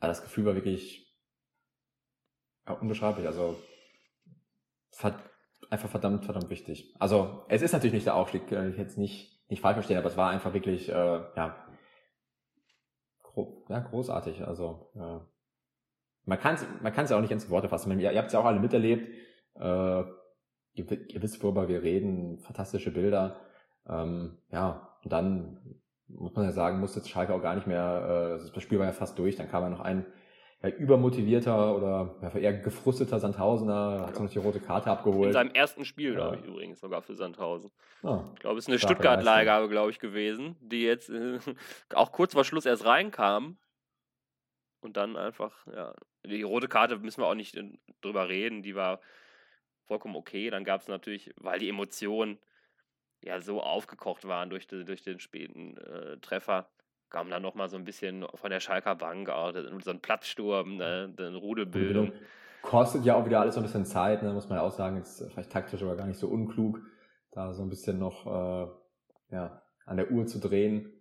das Gefühl war wirklich ja, unbeschreiblich. Also einfach verdammt, verdammt wichtig. Also es ist natürlich nicht der Aufstieg, äh, ich jetzt nicht, nicht falsch verstehen, aber es war einfach wirklich, äh, ja, gro ja, großartig. Also äh, man kann es man kann's ja auch nicht ins Worte fassen. Ihr, ihr habt es ja auch alle miterlebt. Äh, ihr, ihr, wisst, worüber wir reden. Fantastische Bilder. Ähm, ja, und dann muss man ja sagen, musste jetzt Schalke auch gar nicht mehr, äh, das Spiel war ja fast durch, dann kam ja noch ein ja, übermotivierter oder ja, eher gefrusteter Sandhausener, hat ja. noch die rote Karte abgeholt. In seinem ersten Spiel, ja. glaube ich, übrigens, sogar für Sandhausen. Ah, ich glaube, es ist eine Stuttgart-Leihgabe, glaube ich, gewesen, die jetzt äh, auch kurz vor Schluss erst reinkam. Und dann einfach, ja, die rote Karte müssen wir auch nicht drüber reden, die war vollkommen okay. Dann gab es natürlich, weil die Emotionen ja so aufgekocht waren durch, die, durch den späten äh, Treffer, kam dann nochmal so ein bisschen von der Schalker Bank auch so ein Platzsturm, ne, eine Rudelbildung. Kostet ja auch wieder alles so ein bisschen Zeit, ne, muss man ja auch sagen, ist vielleicht taktisch aber gar nicht so unklug, da so ein bisschen noch äh, ja, an der Uhr zu drehen.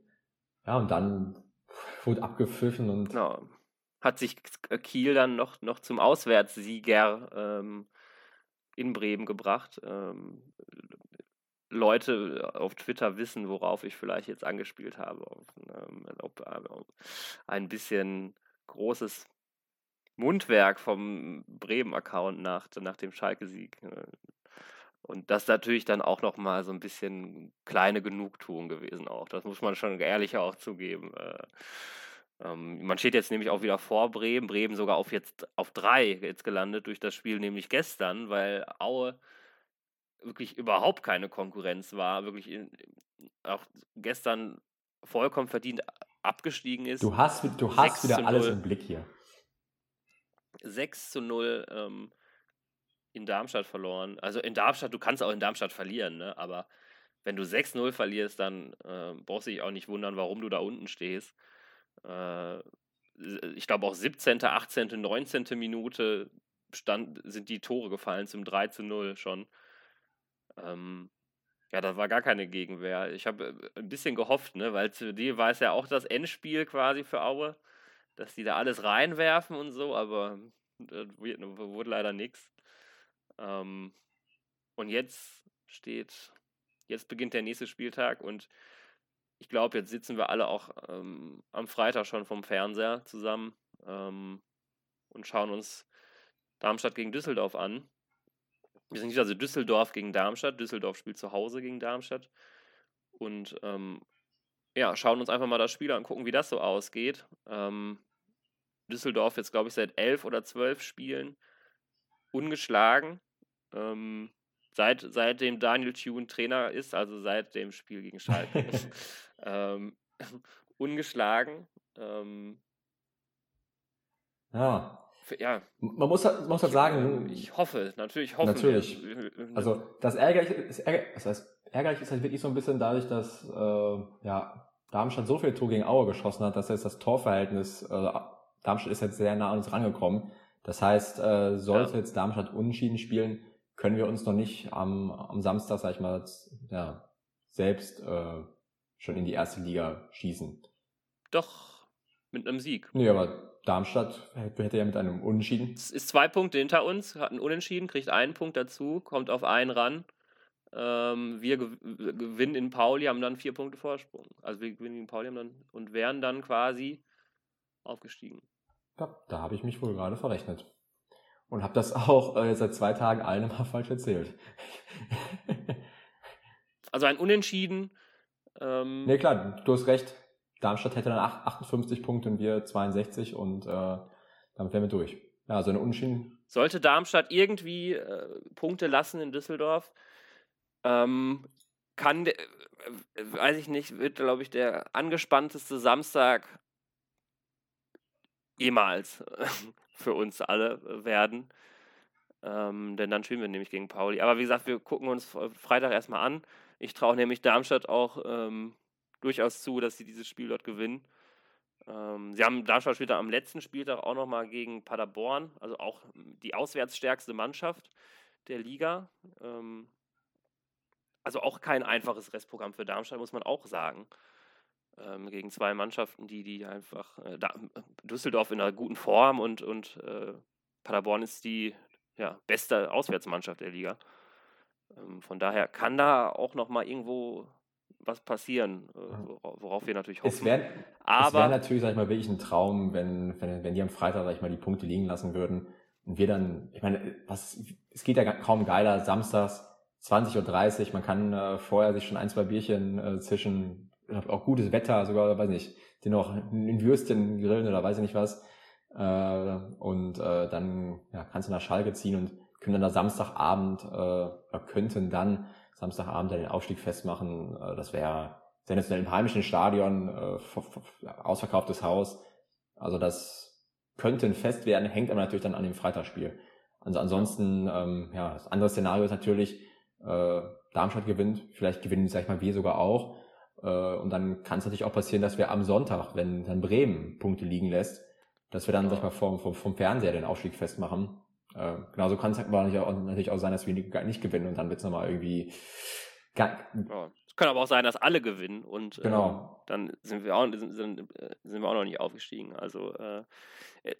Ja, und dann wurde abgepfiffen und genau hat sich Kiel dann noch, noch zum Auswärtssieger ähm, in Bremen gebracht. Ähm, Leute auf Twitter wissen, worauf ich vielleicht jetzt angespielt habe. Ähm, auf, auf ein bisschen großes Mundwerk vom Bremen-Account nach, nach dem Schalke-Sieg. Äh, und das natürlich dann auch nochmal so ein bisschen kleine Genugtuung gewesen auch. Das muss man schon ehrlicher auch zugeben. Äh, ähm, man steht jetzt nämlich auch wieder vor Bremen, Bremen sogar auf jetzt auf drei jetzt gelandet durch das Spiel, nämlich gestern, weil Aue wirklich überhaupt keine Konkurrenz war, wirklich in, auch gestern vollkommen verdient abgestiegen ist. Du hast, du hast wieder alles im Blick hier. 6 zu 0 ähm, in Darmstadt verloren. Also in Darmstadt, du kannst auch in Darmstadt verlieren, ne? aber wenn du 6-0 verlierst, dann äh, brauchst du dich auch nicht wundern, warum du da unten stehst. Äh, ich glaube auch 17., 18., 19. Minute stand, sind die Tore gefallen zum 3 zu 0 schon. Ähm, ja, da war gar keine Gegenwehr. Ich habe äh, ein bisschen gehofft, ne, weil zu dir war es ja auch das Endspiel quasi für Aue. dass die da alles reinwerfen und so, aber das wurde leider nichts. Ähm, und jetzt steht, jetzt beginnt der nächste Spieltag und ich glaube, jetzt sitzen wir alle auch ähm, am Freitag schon vom Fernseher zusammen ähm, und schauen uns Darmstadt gegen Düsseldorf an. Wir sind nicht also Düsseldorf gegen Darmstadt. Düsseldorf spielt zu Hause gegen Darmstadt. Und ähm, ja, schauen uns einfach mal das Spiel an, gucken, wie das so ausgeht. Ähm, Düsseldorf jetzt, glaube ich, seit elf oder zwölf Spielen ungeschlagen. Ähm, seit, seitdem Daniel Thune Trainer ist, also seit dem Spiel gegen Schalke. ähm, ungeschlagen. Ähm, ja. Ja. Man muss, halt, man muss halt sagen. Ich hoffe, natürlich hoffe Natürlich. Wir. Also das Ärgerliche, das, Ärger, das heißt, ärgerlich ist halt wirklich so ein bisschen dadurch, dass äh, ja, Darmstadt so viel Tor gegen Aue geschossen hat, dass jetzt das Torverhältnis, äh, Darmstadt ist jetzt sehr nah an uns rangekommen. Das heißt, äh, sollte ja. jetzt Darmstadt unentschieden spielen, können wir uns noch nicht am, am Samstag, sag ich mal, ja, selbst äh, schon in die erste Liga schießen. Doch, mit einem Sieg. Nee, aber Darmstadt hätte ja mit einem Unentschieden. Es ist zwei Punkte hinter uns, hat einen Unentschieden, kriegt einen Punkt dazu, kommt auf einen ran. Ähm, wir gewinnen in Pauli, haben dann vier Punkte Vorsprung. Also wir gewinnen in Pauli haben dann, und wären dann quasi aufgestiegen. Ja, da habe ich mich wohl gerade verrechnet. Und habe das auch äh, seit zwei Tagen allen mal falsch erzählt. also ein Unentschieden. Ähm, nee, klar, du hast recht. Darmstadt hätte dann 58 Punkte und wir 62 und äh, damit wären wir durch. Ja, also eine Unentschieden. Sollte Darmstadt irgendwie äh, Punkte lassen in Düsseldorf, ähm, kann, äh, weiß ich nicht, wird, glaube ich, der angespannteste Samstag jemals für uns alle werden. Ähm, denn dann spielen wir nämlich gegen Pauli. Aber wie gesagt, wir gucken uns Freitag erstmal an. Ich traue nämlich Darmstadt auch ähm, durchaus zu, dass sie dieses Spiel dort gewinnen. Ähm, sie haben Darmstadt später am letzten Spieltag auch nochmal gegen Paderborn, also auch die auswärtsstärkste Mannschaft der Liga. Ähm, also auch kein einfaches Restprogramm für Darmstadt, muss man auch sagen. Ähm, gegen zwei Mannschaften, die, die einfach äh, da, Düsseldorf in einer guten Form und, und äh, Paderborn ist die ja, beste Auswärtsmannschaft der Liga. Ähm, von daher kann da auch nochmal irgendwo was passieren, äh, worauf wir natürlich hoffen. Es wäre wär natürlich, sag ich mal, wirklich ein Traum, wenn, wenn, wenn die am Freitag, sag ich mal, die Punkte liegen lassen würden und wir dann, ich meine, was, es geht ja kaum geiler, samstags 20.30 Uhr, man kann äh, vorher sich schon ein, zwei Bierchen äh, zwischen, auch gutes Wetter, sogar, weiß nicht, den noch ein Würstchen grillen oder weiß ich nicht was. Äh, und äh, dann ja, kannst du nach Schalke ziehen und können dann da Samstagabend, äh, könnten dann Samstagabend den Aufstieg festmachen. Äh, das wäre sensationell im heimischen Stadion, äh, ausverkauftes Haus. Also das könnte ein Fest werden, hängt aber natürlich dann an dem Freitagsspiel. Also ansonsten, ähm, ja, das andere Szenario ist natürlich, äh, Darmstadt gewinnt, vielleicht gewinnen, sag ich mal, wir sogar auch. Äh, und dann kann es natürlich auch passieren, dass wir am Sonntag, wenn dann Bremen Punkte liegen lässt, dass wir dann, sag ich mal, vom, vom, vom Fernseher den Aufstieg festmachen. Äh, genauso kann es natürlich auch, sein, dass wir nicht gewinnen und dann wird es nochmal irgendwie. Ja. Es kann aber auch sein, dass alle gewinnen und genau. äh, dann sind wir, auch, sind, sind, sind, wir auch noch nicht aufgestiegen. Also äh, äh,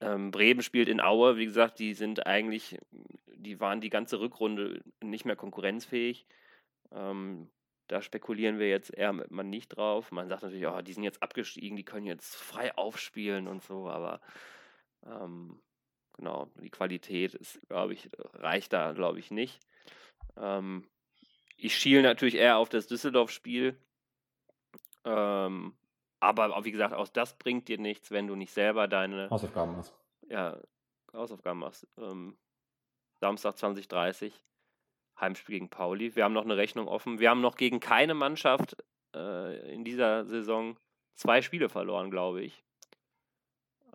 ähm, Bremen spielt in Aue, wie gesagt, die sind eigentlich, die waren die ganze Rückrunde nicht mehr konkurrenzfähig. Ähm, da spekulieren wir jetzt eher mal nicht drauf. Man sagt natürlich, oh, die sind jetzt abgestiegen, die können jetzt frei aufspielen und so, aber ähm, genau, die Qualität ist, glaube ich, reicht da, glaube ich, nicht. Ähm, ich schiele natürlich eher auf das Düsseldorf-Spiel. Ähm, aber wie gesagt, auch das bringt dir nichts, wenn du nicht selber deine Hausaufgaben machst. Ja, Hausaufgaben machst. Ähm, Samstag 2030, Heimspiel gegen Pauli. Wir haben noch eine Rechnung offen. Wir haben noch gegen keine Mannschaft äh, in dieser Saison zwei Spiele verloren, glaube ich.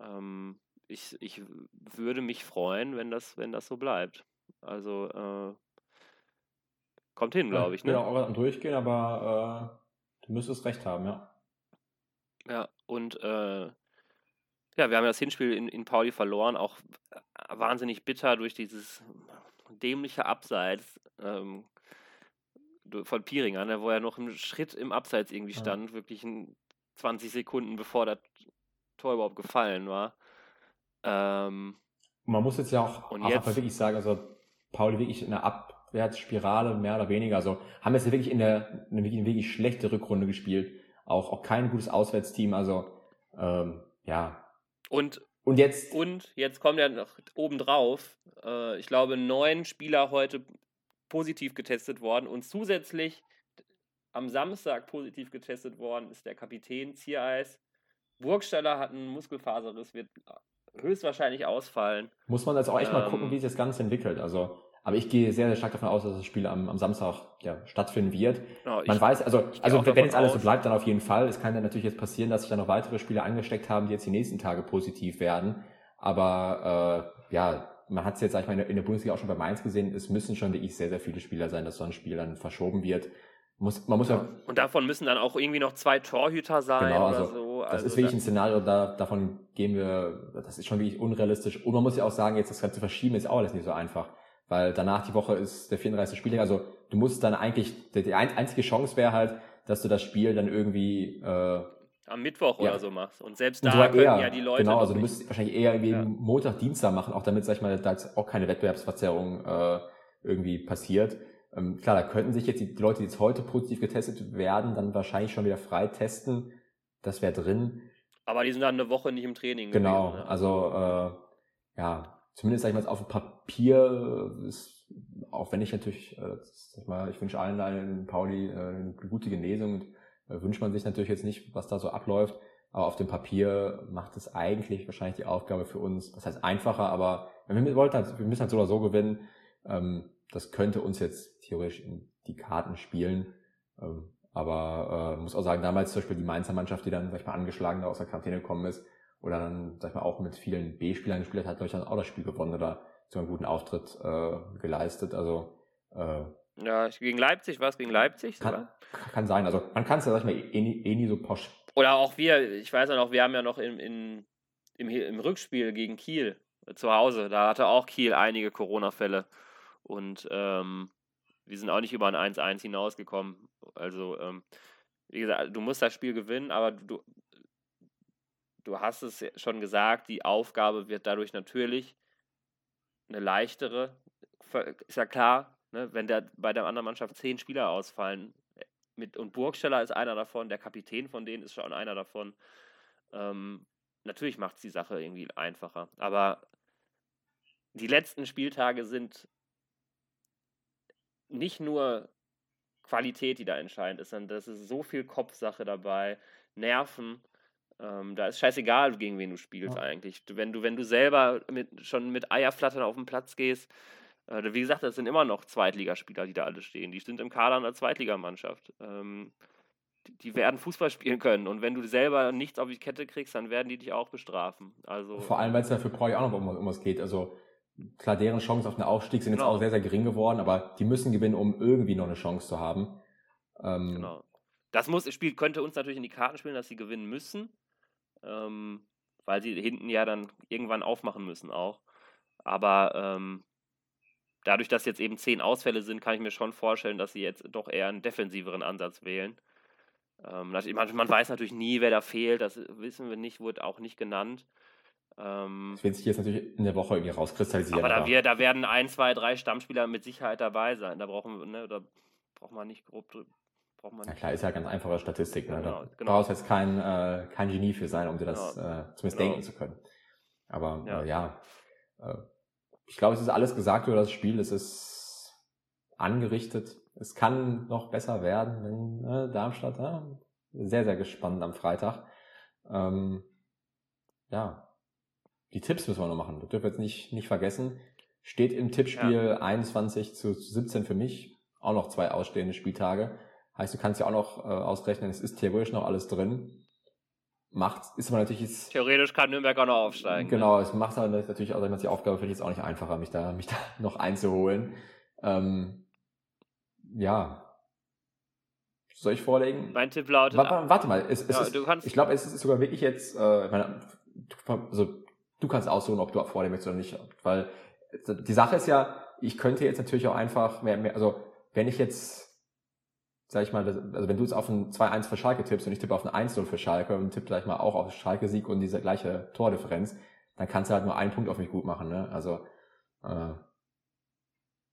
Ähm, ich, ich würde mich freuen, wenn das, wenn das so bleibt. Also äh, kommt hin, glaube ich. Ne? Ja, auch am Durchgehen, aber äh, du müsstest recht haben, ja. Ja, und äh, ja, wir haben ja das Hinspiel in, in Pauli verloren, auch äh, wahnsinnig bitter durch dieses dämliche Abseits ähm, von Piringer, ne, wo er noch einen Schritt im Abseits irgendwie stand, ja. wirklich 20 Sekunden bevor das Tor überhaupt gefallen war. Ähm, man muss jetzt ja auch, und jetzt, wirklich sagen, also Pauli wirklich in einer Abwärtsspirale mehr oder weniger, also haben jetzt wirklich in der eine wirklich, eine wirklich schlechte Rückrunde gespielt, auch auch kein gutes Auswärtsteam, also ähm, ja. Und und jetzt und jetzt kommt ja noch obendrauf, äh, ich glaube neun Spieler heute positiv getestet worden und zusätzlich am Samstag positiv getestet worden ist der Kapitän Ziereis. Burgstaller hat einen Muskelfaserriss, wird höchstwahrscheinlich ausfallen. Muss man jetzt auch echt ähm, mal gucken, wie sich das Ganze entwickelt. Also, aber ich gehe sehr, sehr stark davon aus, dass das Spiel am, am Samstag ja, stattfinden wird. Genau, man ich, weiß, also, also wenn jetzt alles so bleibt, dann auf jeden Fall. Es kann dann natürlich jetzt passieren, dass sich dann noch weitere Spieler angesteckt haben, die jetzt die nächsten Tage positiv werden. Aber äh, ja, man hat es jetzt, sag ich mal, in der Bundesliga auch schon bei Mainz gesehen, es müssen schon wirklich sehr, sehr viele Spieler sein, dass so ein Spiel dann verschoben wird. Muss, man muss ja, und davon müssen dann auch irgendwie noch zwei Torhüter sein genau, also, oder so. Das also ist wirklich ein Szenario, da, davon gehen wir, das ist schon wirklich unrealistisch. Und man muss ja auch sagen, jetzt das Ganze verschieben ist auch alles nicht so einfach. Weil danach die Woche ist der 34. Spieltag, also du musst dann eigentlich, die einzige Chance wäre halt, dass du das Spiel dann irgendwie äh, am Mittwoch ja. oder so machst. Und selbst da und können eher, ja die Leute. Genau, also du müsstest wahrscheinlich eher irgendwie ja. Montag, Dienstag machen, auch damit, sag ich mal, da jetzt auch keine Wettbewerbsverzerrung äh, irgendwie passiert. Ähm, klar, da könnten sich jetzt die, die Leute, die jetzt heute positiv getestet werden, dann wahrscheinlich schon wieder frei testen. Das wäre drin. Aber die sind dann eine Woche nicht im Training. Genau, gewesen, ne? also äh, ja, zumindest sag ich mal auf dem Papier ist, auch wenn ich natürlich, äh, sag ich mal, ich wünsche allen einen Pauli äh, eine gute Genesung und äh, wünscht man sich natürlich jetzt nicht, was da so abläuft. Aber auf dem Papier macht es eigentlich wahrscheinlich die Aufgabe für uns, das heißt einfacher, aber wir wollten halt, wir müssen halt so oder so gewinnen. Ähm, das könnte uns jetzt theoretisch in die Karten spielen. Ähm, aber äh, muss auch sagen, damals zum Beispiel die Mainzer Mannschaft, die dann, sag ich mal, angeschlagen da aus der Quarantäne gekommen ist, oder dann, sag ich mal, auch mit vielen B-Spielern gespielt hat, hat Deutschland auch das Spiel gewonnen oder so einen guten Auftritt äh, geleistet. Also äh, ja, gegen Leipzig, was gegen Leipzig? Kann, kann sein. Also man kann es ja, sag ich mal, eh nie, eh nie so posch. Oder auch wir, ich weiß ja noch, wir haben ja noch in, in, im, im Rückspiel gegen Kiel äh, zu Hause, da hatte auch Kiel einige Corona-Fälle. Und ähm, wir sind auch nicht über ein 1-1 hinausgekommen. Also, ähm, wie gesagt, du musst das Spiel gewinnen, aber du, du hast es schon gesagt, die Aufgabe wird dadurch natürlich eine leichtere. Ist ja klar, Ne, wenn der, bei der anderen Mannschaft zehn Spieler ausfallen, äh, mit, und Burgsteller ist einer davon, der Kapitän von denen ist schon einer davon. Ähm, natürlich macht es die Sache irgendwie einfacher. Aber die letzten Spieltage sind nicht nur Qualität, die da entscheidend ist, sondern das ist so viel Kopfsache dabei, Nerven. Ähm, da ist scheißegal, gegen wen du spielst ja. eigentlich. Wenn du, wenn du selber mit, schon mit Eierflattern auf den Platz gehst, äh, wie gesagt, das sind immer noch Zweitligaspieler, die da alle stehen. Die sind im Kader einer Zweitligamannschaft. Ähm, die, werden Fußball spielen können. Und wenn du selber nichts auf die Kette kriegst, dann werden die dich auch bestrafen. Also, Vor allem, weil es dafür brauche ich auch noch um, um was geht. Also klar, deren Chancen auf den Aufstieg sind genau. jetzt auch sehr, sehr gering geworden, aber die müssen gewinnen, um irgendwie noch eine Chance zu haben. Ähm, genau. Das muss, Spiel könnte uns natürlich in die Karten spielen, dass sie gewinnen müssen. Ähm, weil sie hinten ja dann irgendwann aufmachen müssen auch. Aber ähm, dadurch, dass jetzt eben zehn Ausfälle sind, kann ich mir schon vorstellen, dass sie jetzt doch eher einen defensiveren Ansatz wählen. Ähm, man, man, weiß natürlich nie, wer da fehlt, das wissen wir nicht, wurde auch nicht genannt. Ähm, das wird sich jetzt natürlich in der Woche irgendwie rauskristallisieren. Aber, da, wir, da werden ein, zwei, drei Stammspieler mit Sicherheit dabei sein. Da brauchen wir, ne, da braucht man nicht grob nicht. Ja klar, ist ja ganz einfache Statistik. Ne? Genau, da genau. brauchst jetzt kein, äh, kein Genie für sein, um dir das genau. äh, zumindest genau. denken zu können. Aber ja, äh, ja äh, ich glaube, es ist alles gesagt über das Spiel. Es ist angerichtet. Es kann noch besser werden, wenn äh, Darmstadt. Ja, sehr, sehr gespannt am Freitag. Ähm, ja, die Tipps müssen wir noch machen. Das dürfen wir jetzt nicht, nicht vergessen. Steht im Tippspiel ja. 21 zu 17 für mich. Auch noch zwei ausstehende Spieltage. Heißt, du kannst ja auch noch äh, ausrechnen, es ist theoretisch noch alles drin macht, ist aber natürlich jetzt, Theoretisch kann Nürnberg auch noch aufsteigen. Genau, ne? es macht aber natürlich auch die Aufgabe für dich jetzt auch nicht einfacher, mich da, mich da noch einzuholen. Ähm, ja. Soll ich vorlegen? Mein Tipp lautet. Warte, warte mal, es, es ja, ist, ich glaube, es ist sogar wirklich jetzt, äh, meine, also du kannst aussuchen, ob du vorlegen möchtest oder nicht. Weil die Sache ist ja, ich könnte jetzt natürlich auch einfach mehr, mehr also wenn ich jetzt sag ich mal, also wenn du jetzt auf ein 2-1 für Schalke tippst und ich tippe auf ein 1-0 für Schalke und tippe, sag ich mal, auch auf Schalke-Sieg und diese gleiche Tordifferenz, dann kannst du halt nur einen Punkt auf mich gut machen, ne? Also, äh,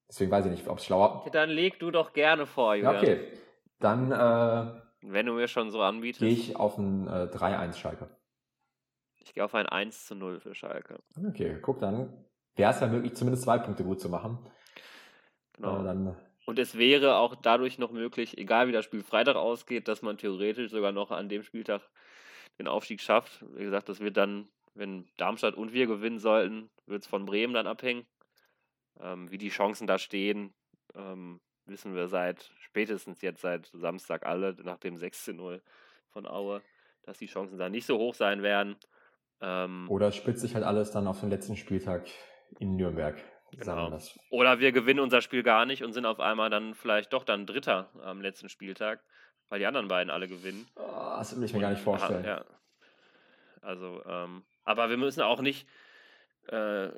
deswegen weiß ich nicht, ob es schlauer... Dann leg du doch gerne vor, Julian. Ja, okay. Dann, äh, Wenn du mir schon so anbietest. Gehe ich auf ein äh, 3-1 Schalke. Ich gehe auf ein 1 zu 0 für Schalke. Okay, guck dann. Wäre es ja möglich, zumindest zwei Punkte gut zu machen. Genau. Äh, dann und es wäre auch dadurch noch möglich, egal wie das Spiel Freitag ausgeht, dass man theoretisch sogar noch an dem Spieltag den Aufstieg schafft. Wie gesagt, das wird dann, wenn Darmstadt und wir gewinnen sollten, wird es von Bremen dann abhängen. Ähm, wie die Chancen da stehen, ähm, wissen wir seit spätestens jetzt seit Samstag alle, nach dem 6-0 von Aue, dass die Chancen da nicht so hoch sein werden. Ähm, Oder spitzt sich halt alles dann auf den letzten Spieltag in Nürnberg. Genau. Oder wir gewinnen unser Spiel gar nicht und sind auf einmal dann vielleicht doch dann Dritter am letzten Spieltag, weil die anderen beiden alle gewinnen. Oh, das will ich mir gar nicht vorstellen. Ja. Also, ähm, aber wir müssen auch nicht äh,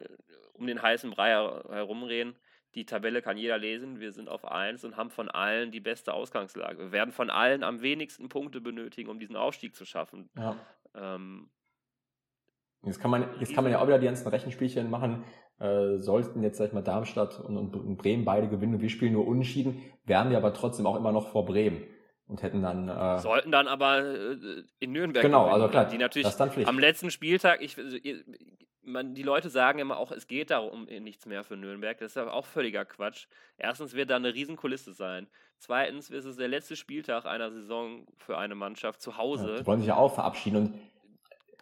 um den heißen Brei herumreden. Die Tabelle kann jeder lesen. Wir sind auf 1 und haben von allen die beste Ausgangslage. Wir werden von allen am wenigsten Punkte benötigen, um diesen Aufstieg zu schaffen. Ja. Ähm, jetzt kann man, jetzt kann man ja auch wieder die ganzen Rechenspielchen machen. Äh, sollten jetzt, sag ich mal, Darmstadt und, und, Bremen beide gewinnen und wir spielen nur unentschieden, wären wir aber trotzdem auch immer noch vor Bremen und hätten dann äh, sollten dann aber äh, in Nürnberg genau gewinnen, also klar die natürlich am letzten Spieltag ich also, man, die Leute sagen immer auch es geht darum nichts mehr für Nürnberg. Das ist aber auch völliger Quatsch. Erstens wird da eine Riesenkulisse sein. Zweitens ist es der letzte Spieltag einer Saison für eine Mannschaft zu Hause. Ja, die wollen sich ja auch verabschieden und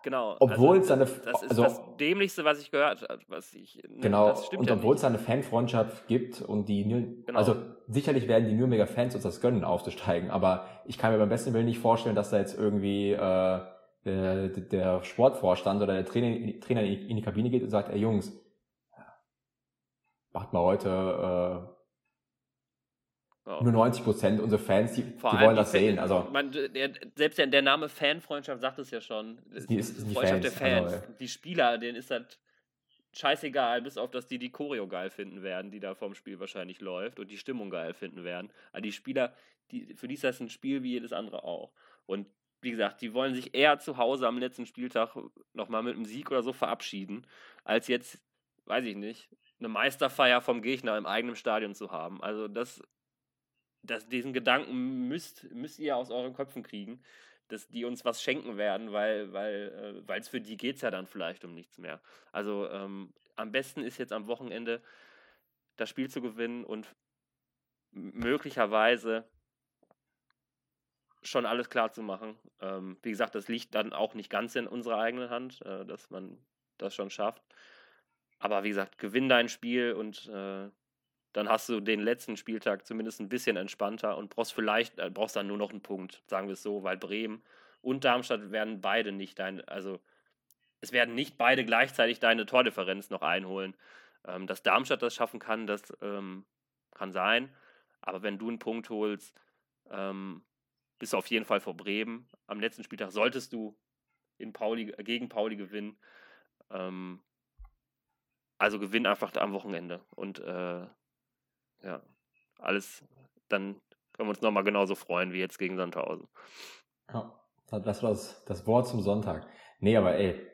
Genau. Obwohl also, es seine. Das ist also, das Dämlichste, was ich gehört habe. Was ich, ne, genau. und ja obwohl es eine Fanfreundschaft gibt und die. Genau. Also sicherlich werden die Nürnberger Fans uns das gönnen, aufzusteigen, aber ich kann mir beim besten Willen nicht vorstellen, dass da jetzt irgendwie äh, der, der Sportvorstand oder der Trainer, Trainer in die Kabine geht und sagt: Ey Jungs, macht mal heute. Ja. Nur 90 Prozent unserer Fans, die, die wollen das sehen. Also, man, der, selbst der, der, Name Fanfreundschaft sagt es ja schon. Die, ist, ist die Freundschaft Fans, der Fans. Also, die Spieler, denen ist das scheißegal, bis auf, dass die die Choreo geil finden werden, die da vorm Spiel wahrscheinlich läuft und die Stimmung geil finden werden. Aber die Spieler, die, für die ist das ein Spiel wie jedes andere auch. Und wie gesagt, die wollen sich eher zu Hause am letzten Spieltag nochmal mit einem Sieg oder so verabschieden, als jetzt, weiß ich nicht, eine Meisterfeier vom Gegner im eigenen Stadion zu haben. Also das das, diesen Gedanken müsst, müsst ihr aus euren Köpfen kriegen, dass die uns was schenken werden, weil weil äh, es für die geht es ja dann vielleicht um nichts mehr. Also ähm, am besten ist jetzt am Wochenende das Spiel zu gewinnen und möglicherweise schon alles klar zu machen. Ähm, wie gesagt, das liegt dann auch nicht ganz in unserer eigenen Hand, äh, dass man das schon schafft. Aber wie gesagt, gewinn dein Spiel und äh, dann hast du den letzten Spieltag zumindest ein bisschen entspannter und brauchst vielleicht, äh, brauchst dann nur noch einen Punkt, sagen wir es so, weil Bremen und Darmstadt werden beide nicht dein, also es werden nicht beide gleichzeitig deine Tordifferenz noch einholen. Ähm, dass Darmstadt das schaffen kann, das ähm, kann sein. Aber wenn du einen Punkt holst, ähm, bist du auf jeden Fall vor Bremen. Am letzten Spieltag solltest du in Pauli, gegen Pauli gewinnen. Ähm, also gewinn einfach am Wochenende. Und äh, ja, alles, dann können wir uns nochmal genauso freuen wie jetzt gegen Sandhausen. Ja, das war das, das Wort zum Sonntag. Nee, aber ey,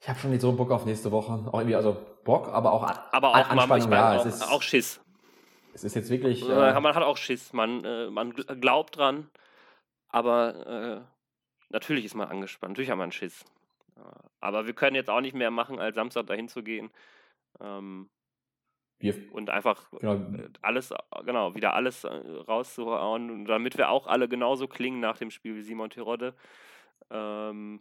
ich habe schon nicht so Bock auf nächste Woche. Auch irgendwie, also Bock, aber auch, aber auch Anspannung. ja, auch, es ist, auch Schiss. Es ist jetzt wirklich. Äh, man hat auch Schiss. Man, äh, man glaubt dran, aber äh, natürlich ist man angespannt. Natürlich hat man Schiss. Aber wir können jetzt auch nicht mehr machen, als Samstag dahin zu gehen. Ähm, wir, und einfach genau. Äh, alles, genau, wieder alles äh, rauszuhauen, damit wir auch alle genauso klingen nach dem Spiel wie Simon Terodde. Ähm,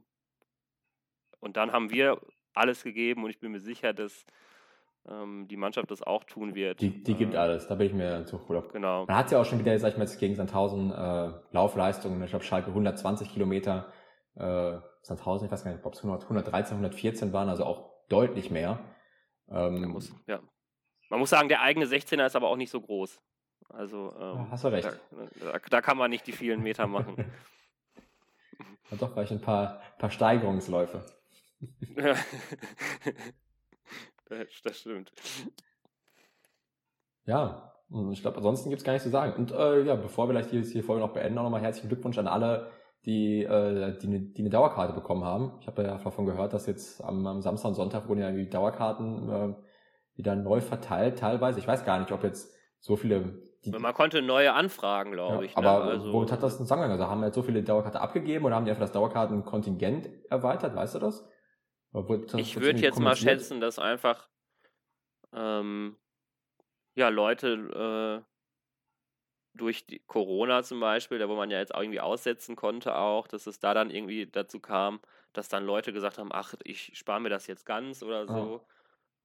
und dann haben wir alles gegeben und ich bin mir sicher, dass ähm, die Mannschaft das auch tun wird. Die, die gibt äh, alles, da bin ich mir zu cool auf. Genau. Man hat ja auch schon wieder, sag ich mal, jetzt gegen Sandhausen äh, Laufleistungen, ich glaube Schalke 120 Kilometer, äh, Sandhausen, ich weiß gar nicht, ob es 113, 114 waren, also auch deutlich mehr. Ähm, muss, ja. Man muss sagen, der eigene 16er ist aber auch nicht so groß. Also, ähm, hast du recht. Da, da, kann man nicht die vielen Meter machen. ja, doch, vielleicht ein paar, paar Steigerungsläufe. das stimmt. Ja, ich glaube, ansonsten gibt's gar nichts zu sagen. Und äh, ja, bevor wir vielleicht die, die Folge noch beenden, auch nochmal herzlichen Glückwunsch an alle, die, äh, die, die eine Dauerkarte bekommen haben. Ich habe ja davon gehört, dass jetzt am, am Samstag und Sonntag wurden ja die Dauerkarten äh, wieder neu verteilt, teilweise. Ich weiß gar nicht, ob jetzt so viele. Die, Man konnte neue anfragen, glaube ja, ich. Ne? Aber also, womit hat das einen Zusammenhang? Also haben wir jetzt so viele Dauerkarte abgegeben oder haben die einfach das Dauerkartenkontingent erweitert? Weißt du das? das ich würde jetzt mal schätzen, dass einfach ähm, ja Leute äh, durch Corona zum Beispiel, da wo man ja jetzt auch irgendwie aussetzen konnte auch, dass es da dann irgendwie dazu kam, dass dann Leute gesagt haben, ach, ich spare mir das jetzt ganz oder so.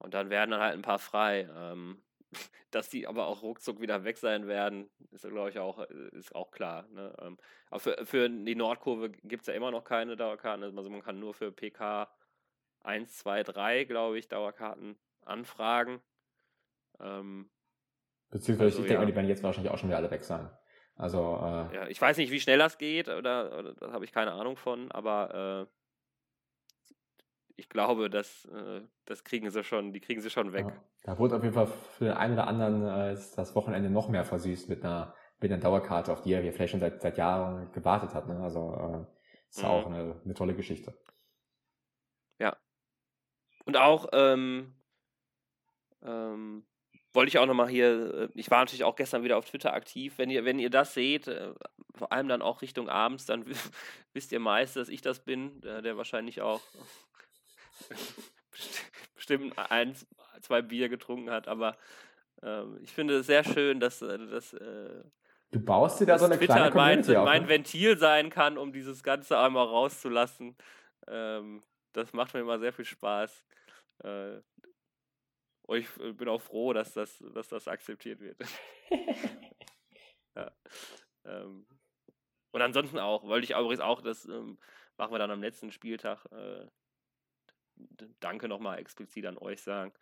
Und dann werden dann halt ein paar frei. Ähm, dass die aber auch ruckzuck wieder weg sein werden, ist, glaube ich, auch, äh, ist auch klar. Ne? Ähm, aber für, für die Nordkurve gibt es ja immer noch keine Dauerkarten. Also man kann nur für PK 1, 2, 3, glaube ich, Dauerkarten anfragen. Ähm, Beziehungsweise also, ich denke ja. die werden jetzt wahrscheinlich auch schon wieder alle weg sein. Also, äh, ja, ich weiß nicht, wie schnell das geht, oder, oder da habe ich keine Ahnung von, aber äh, ich glaube, das, äh, das kriegen sie schon, die kriegen sie schon weg. Ja, da wurde auf jeden Fall für den einen oder anderen äh, das Wochenende noch mehr versüßt mit einer, mit einer Dauerkarte, auf die er vielleicht schon seit, seit Jahren gewartet hat. Ne? Also äh, ist mhm. auch eine, eine tolle Geschichte. Ja. Und auch, ähm, ähm, wollte ich auch nochmal hier, äh, ich war natürlich auch gestern wieder auf Twitter aktiv. Wenn ihr, wenn ihr das seht, äh, vor allem dann auch Richtung abends, dann wisst ihr meist, dass ich das bin, der, der wahrscheinlich auch bestimmt ein, zwei Bier getrunken hat, aber ähm, ich finde es sehr schön, dass, äh, dass äh, Du baust dir da so eine Twitter kleine Community mein, auf, mein ne? Ventil sein kann, um dieses Ganze einmal rauszulassen. Ähm, das macht mir immer sehr viel Spaß. Äh, und ich äh, bin auch froh, dass das, dass das akzeptiert wird. ja. ähm, und ansonsten auch, wollte ich übrigens auch, das ähm, machen wir dann am letzten Spieltag, äh, Danke nochmal explizit an euch sagen,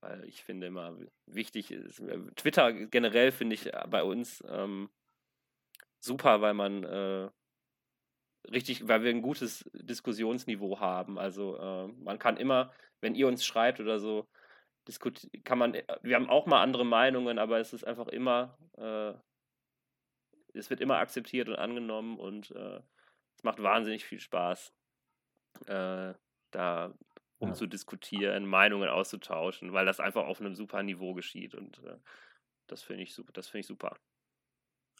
weil ich finde immer wichtig ist, äh, Twitter generell finde ich äh, bei uns ähm, super, weil man äh, richtig, weil wir ein gutes Diskussionsniveau haben. Also äh, man kann immer, wenn ihr uns schreibt oder so, kann man, äh, wir haben auch mal andere Meinungen, aber es ist einfach immer, äh, es wird immer akzeptiert und angenommen und äh, es macht wahnsinnig viel Spaß, da um ja. zu diskutieren, Meinungen auszutauschen, weil das einfach auf einem super Niveau geschieht und äh, das finde ich super, das finde ich super.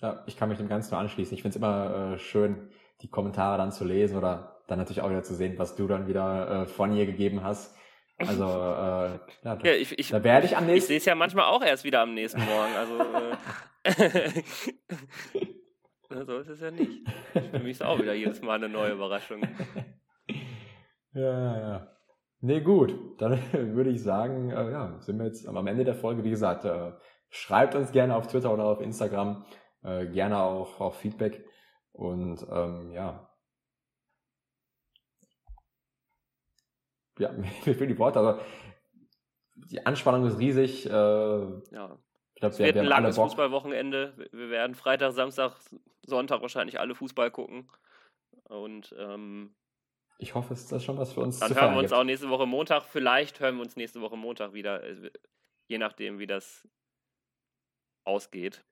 Ja, ich kann mich dem Ganzen nur anschließen. Ich finde es immer äh, schön, die Kommentare dann zu lesen oder dann natürlich auch wieder zu sehen, was du dann wieder äh, von ihr gegeben hast. Also, äh, ja, ja ich, ich, da werde ich am nächsten. Ich sehe es ja manchmal auch erst wieder am nächsten Morgen. Also, äh, so ist es ja nicht. Für mich ist auch wieder jedes Mal eine neue Überraschung. Ja, ja, ja. Nee, gut. Dann würde ich sagen, äh, ja, sind wir jetzt am Ende der Folge. Wie gesagt, äh, schreibt uns gerne auf Twitter oder auf Instagram. Äh, gerne auch, auch Feedback. Und ähm, ja, ja, mir fehlen die Worte, aber die Anspannung ist riesig. Äh, ja. Ich glaub, es wir, wird ein langes Fußballwochenende. Wir werden Freitag, Samstag, Sonntag wahrscheinlich alle Fußball gucken. Und ähm, ich hoffe, es ist schon was für uns. Dann hören wir uns gibt. auch nächste Woche Montag. Vielleicht hören wir uns nächste Woche Montag wieder, äh, je nachdem, wie das ausgeht.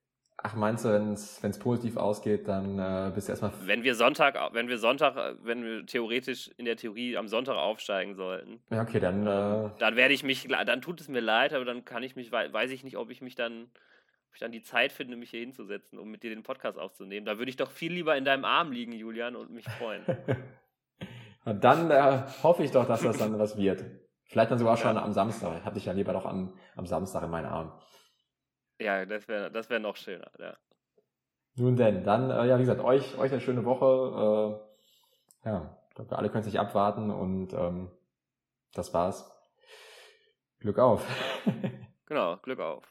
Ach, meinst du, wenn es positiv ausgeht, dann äh, bist du erstmal. Wenn wir Sonntag, wenn wir Sonntag, äh, wenn wir theoretisch in der Theorie am Sonntag aufsteigen sollten. Ja, okay, dann. Äh... Dann werde ich mich, dann tut es mir leid, aber dann kann ich mich, weiß ich nicht, ob ich mich dann, ob ich dann die Zeit finde, mich hier hinzusetzen, um mit dir den Podcast aufzunehmen. Da würde ich doch viel lieber in deinem Arm liegen, Julian, und mich freuen. und dann äh, hoffe ich doch, dass das dann was wird. Vielleicht dann sogar schon ja. am Samstag. Ich habe dich ja lieber doch am, am Samstag in meinen Arm. Ja, das wäre das wär noch schöner, ja. Nun denn, dann, äh, ja, wie gesagt, euch, euch eine schöne Woche. Äh, ja, ich glaube, alle können sich abwarten und ähm, das war's. Glück auf. genau, Glück auf.